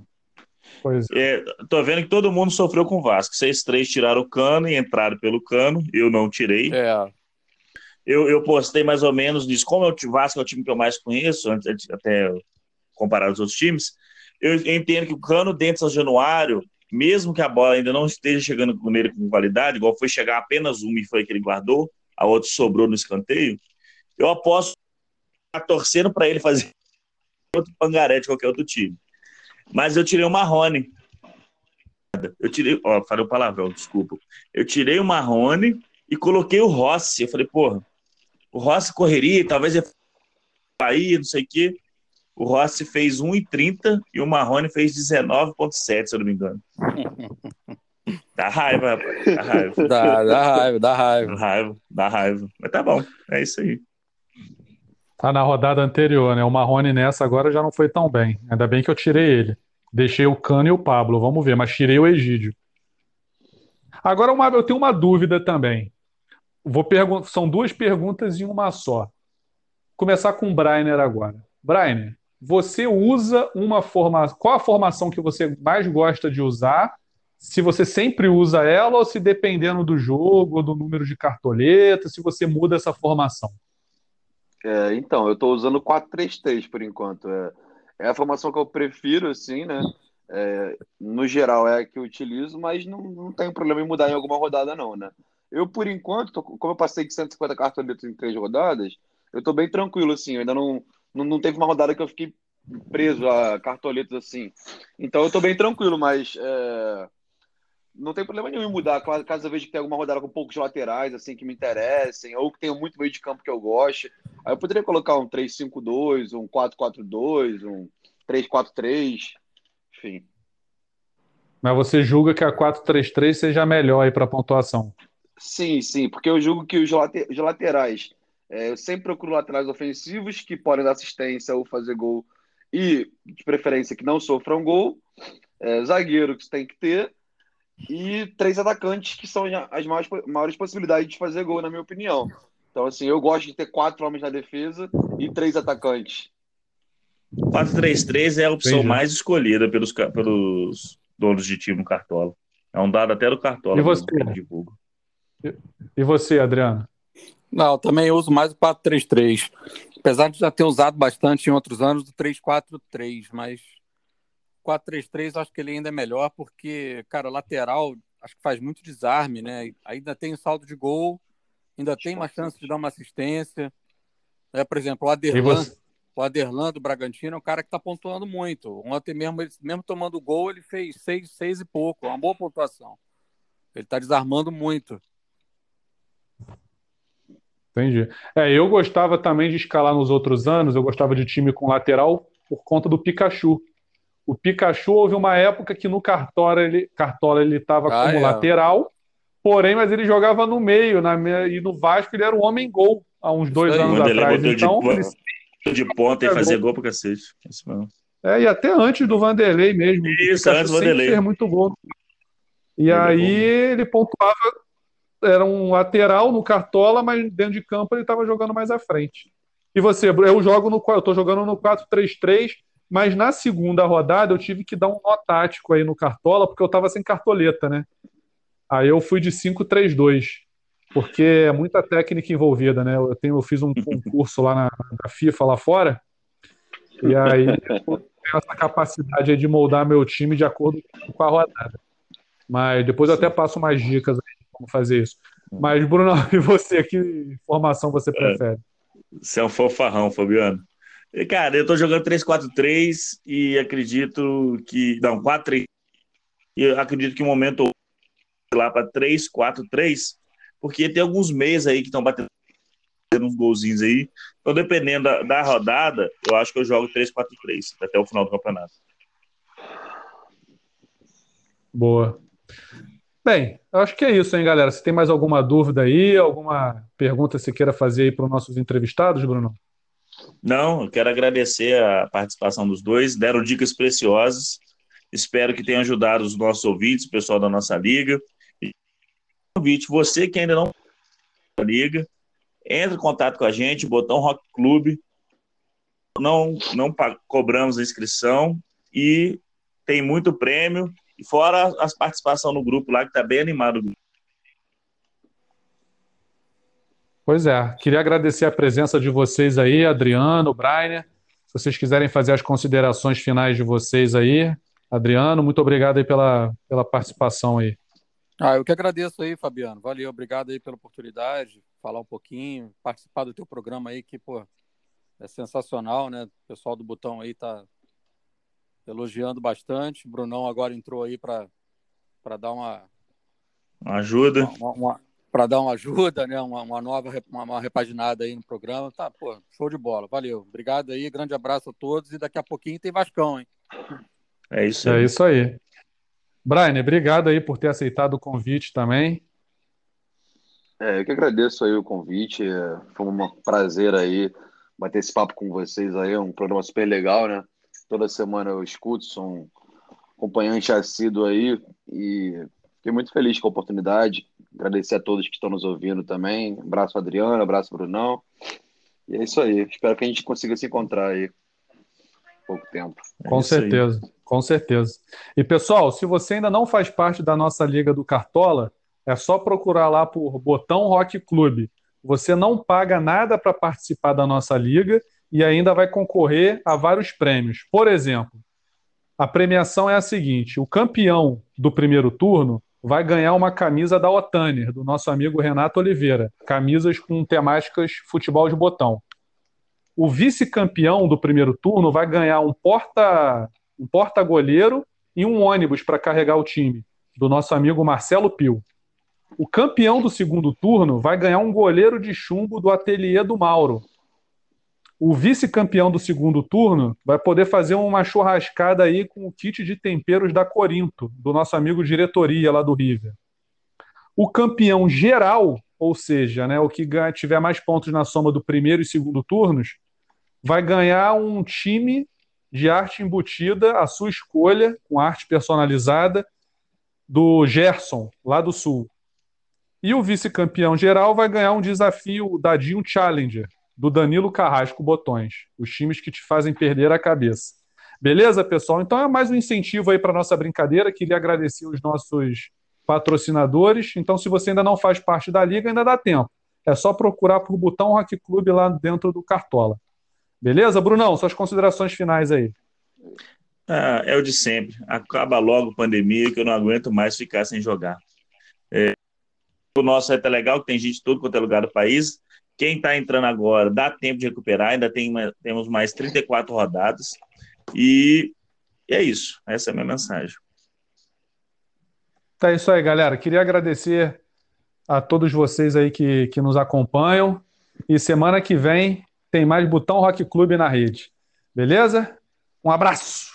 B: Pois é. é. tô vendo que todo mundo sofreu com o Vasco. Vocês três tiraram o cano e entraram pelo cano. Eu não tirei.
D: É.
B: Eu, eu postei mais ou menos disso. Como o Vasco é o time que eu mais conheço, até comparado aos outros times, eu entendo que o cano dentro de São Januário, mesmo que a bola ainda não esteja chegando nele com qualidade, igual foi chegar apenas uma e foi que ele guardou, a outra sobrou no escanteio, eu aposto a torcendo para ele fazer outro pangaré de qualquer outro time. Mas eu tirei o Marrone. Eu tirei, ó, falei o palavrão, desculpa. Eu tirei o Marrone e coloquei o Rossi. Eu falei, porra, o Rossi correria, talvez ia sair, não sei o quê. O Rossi fez 1,30 e o Marrone fez 19,7, se eu não me engano. [LAUGHS] Dá raiva, rapaz. Dá raiva.
D: Dá, dá raiva, dá raiva.
B: Dá raiva, dá raiva. Mas tá bom, é isso aí.
A: Tá na rodada anterior, né? O Marrone nessa agora já não foi tão bem. Ainda bem que eu tirei ele. Deixei o Cano e o Pablo, vamos ver, mas tirei o Egídio. Agora uma, eu tenho uma dúvida também. Vou pergun são duas perguntas em uma só. Vou começar com o Brainer agora. Brainer, você usa uma formação. Qual a formação que você mais gosta de usar? Se você sempre usa ela ou se dependendo do jogo ou do número de cartoleta, se você muda essa formação?
E: É, então, eu estou usando 4-3-3 por enquanto. É, é a formação que eu prefiro, assim, né? É, no geral é a que eu utilizo, mas não, não tenho problema em mudar em alguma rodada, não, né? Eu, por enquanto, tô, como eu passei de 150 cartoletas em três rodadas, eu estou bem tranquilo, assim. Eu ainda não, não, não teve uma rodada que eu fiquei preso a cartoletas assim. Então eu estou bem tranquilo, mas é, não tem problema nenhum em mudar. Caso eu veja que tem alguma rodada com poucos laterais, assim, que me interessem, ou que tenha muito meio de campo que eu goste. Aí eu poderia colocar um 3-5-2, um 4-4-2, um 3-4-3, enfim.
A: Mas você julga que a 4-3-3 seja melhor aí para pontuação?
E: Sim, sim, porque eu julgo que os, laterais, é, eu sempre procuro laterais ofensivos que podem dar assistência ou fazer gol e, de preferência, que não sofram gol, é, zagueiro que você tem que ter, e três atacantes que são as maiores, maiores possibilidades de fazer gol, na minha opinião. Então, assim, eu gosto de ter quatro homens na defesa e três atacantes.
B: 4-3-3 é a opção Entendi. mais escolhida pelos, pelos donos de time no Cartola. É um dado até do Cartola.
A: E você? E você, Adriano?
D: Não, eu também uso mais o 4-3-3. Apesar de já ter usado bastante em outros anos o 3-4-3, mas 4-3-3 acho que ele ainda é melhor porque, cara, lateral acho que faz muito desarme, né? Ainda tem o saldo de gol, ainda tem uma chance de dar uma assistência. É, por exemplo, o Aderlan, o Aderlan do Bragantino é um cara que está pontuando muito. Ontem mesmo, ele, mesmo tomando gol, ele fez seis, seis e pouco, uma boa pontuação. Ele está desarmando muito.
A: Entendi. É, eu gostava também de escalar nos outros anos, eu gostava de time com lateral por conta do Pikachu. O Pikachu houve uma época que no Cartola ele Cartola ele estava ah, como é. lateral, porém, mas ele jogava no meio, na e no Vasco ele era o homem gol há uns dois anos atrás. Então,
B: de, ele... de ponta e fazer gol para cacete.
A: É, e até antes do Vanderlei mesmo.
B: Isso, antes do Vanderlei.
A: Fez muito gol. E ele aí ele pontuava, era um lateral no Cartola, mas dentro de campo ele estava jogando mais à frente. E você, eu jogo no eu tô jogando no 4-3-3 mas na segunda rodada eu tive que dar um nó tático aí no Cartola, porque eu estava sem cartoleta, né? Aí eu fui de 5-3-2, porque é muita técnica envolvida, né? Eu, tenho, eu fiz um [LAUGHS] concurso lá na, na FIFA lá fora, e aí [LAUGHS] eu tenho essa capacidade de moldar meu time de acordo com a rodada. Mas depois eu até passo mais dicas aí como fazer isso. Mas, Bruno, [LAUGHS] e você, que formação você é. prefere?
B: Você é um fofarrão, Fabiano. Cara, eu tô jogando 3-4-3 e acredito que. Não, 4-3. E acredito que o momento lá para 3-4-3, porque tem alguns meses aí que estão batendo uns golzinhos aí. Então, dependendo da, da, rodada, eu acho que eu jogo 3-4-3 até o final do campeonato.
A: Boa. Bem, eu acho que é isso, hein, galera? Se tem mais alguma dúvida aí, alguma pergunta que você queira fazer aí para os nossos entrevistados, Bruno?
B: Não, eu quero agradecer a participação dos dois, deram dicas preciosas. Espero que tenham ajudado os nossos ouvintes, o pessoal da nossa liga. Convite, você que ainda não liga, entre em contato com a gente, botão Rock Clube. Não, não cobramos a inscrição e tem muito prêmio. E fora as participação no grupo lá, que está bem animado.
A: Pois é, queria agradecer a presença de vocês aí, Adriano, Brainer. Se vocês quiserem fazer as considerações finais de vocês aí, Adriano, muito obrigado aí pela, pela participação aí.
D: Ah, eu que agradeço aí, Fabiano. Valeu, obrigado aí pela oportunidade, falar um pouquinho, participar do teu programa aí, que, pô, é sensacional, né? O pessoal do Botão aí tá elogiando bastante. O Brunão agora entrou aí para dar uma...
B: Uma ajuda.
D: Uma, uma, para dar uma ajuda, né? Uma, uma nova uma, uma, repaginada aí no programa. Tá, pô, show de bola. Valeu. Obrigado aí, grande abraço a todos e daqui a pouquinho tem Vascão, hein?
A: É isso aí. É isso aí. Brian, obrigado aí por ter aceitado o convite também.
E: É, eu que agradeço aí o convite. É, foi um prazer aí bater esse papo com vocês aí. É um programa super legal, né? Toda semana eu escuto, sou um acompanhante assíduo aí e fiquei muito feliz com a oportunidade. Agradecer a todos que estão nos ouvindo também. Abraço, Adriano, abraço, Brunão. E é isso aí. Espero que a gente consiga se encontrar aí pouco tempo.
A: É com certeza, aí. com certeza. E pessoal, se você ainda não faz parte da nossa Liga do Cartola, é só procurar lá por Botão Rock Clube. Você não paga nada para participar da nossa liga e ainda vai concorrer a vários prêmios. Por exemplo, a premiação é a seguinte: o campeão do primeiro turno vai ganhar uma camisa da Otaner, do nosso amigo Renato Oliveira. Camisas com temáticas futebol de botão. O vice-campeão do primeiro turno vai ganhar um porta um porta-goleiro e um ônibus para carregar o time, do nosso amigo Marcelo Pio. O campeão do segundo turno vai ganhar um goleiro de chumbo do ateliê do Mauro, o vice-campeão do segundo turno vai poder fazer uma churrascada aí com o kit de temperos da Corinto, do nosso amigo diretoria lá do River. O campeão geral, ou seja, né, o que tiver mais pontos na soma do primeiro e segundo turnos, vai ganhar um time de arte embutida, à sua escolha, com arte personalizada, do Gerson, lá do Sul. E o vice-campeão geral vai ganhar um desafio Dadinho Challenger, do Danilo Carrasco Botões. Os times que te fazem perder a cabeça. Beleza, pessoal? Então é mais um incentivo aí para nossa brincadeira. Queria agradecer os nossos patrocinadores. Então, se você ainda não faz parte da liga, ainda dá tempo. É só procurar por Botão Rock Club lá dentro do Cartola. Beleza, Brunão? Suas considerações finais aí.
B: Ah, é o de sempre. Acaba logo a pandemia, que eu não aguento mais ficar sem jogar. É, o nosso é legal, que tem gente de todo quanto é lugar do país. Quem está entrando agora, dá tempo de recuperar, ainda tem, temos mais 34 rodadas. E, e é isso. Essa é a minha mensagem.
A: Tá isso aí, galera. Queria agradecer a todos vocês aí que, que nos acompanham. E semana que vem tem mais Botão Rock Clube na rede. Beleza? Um abraço!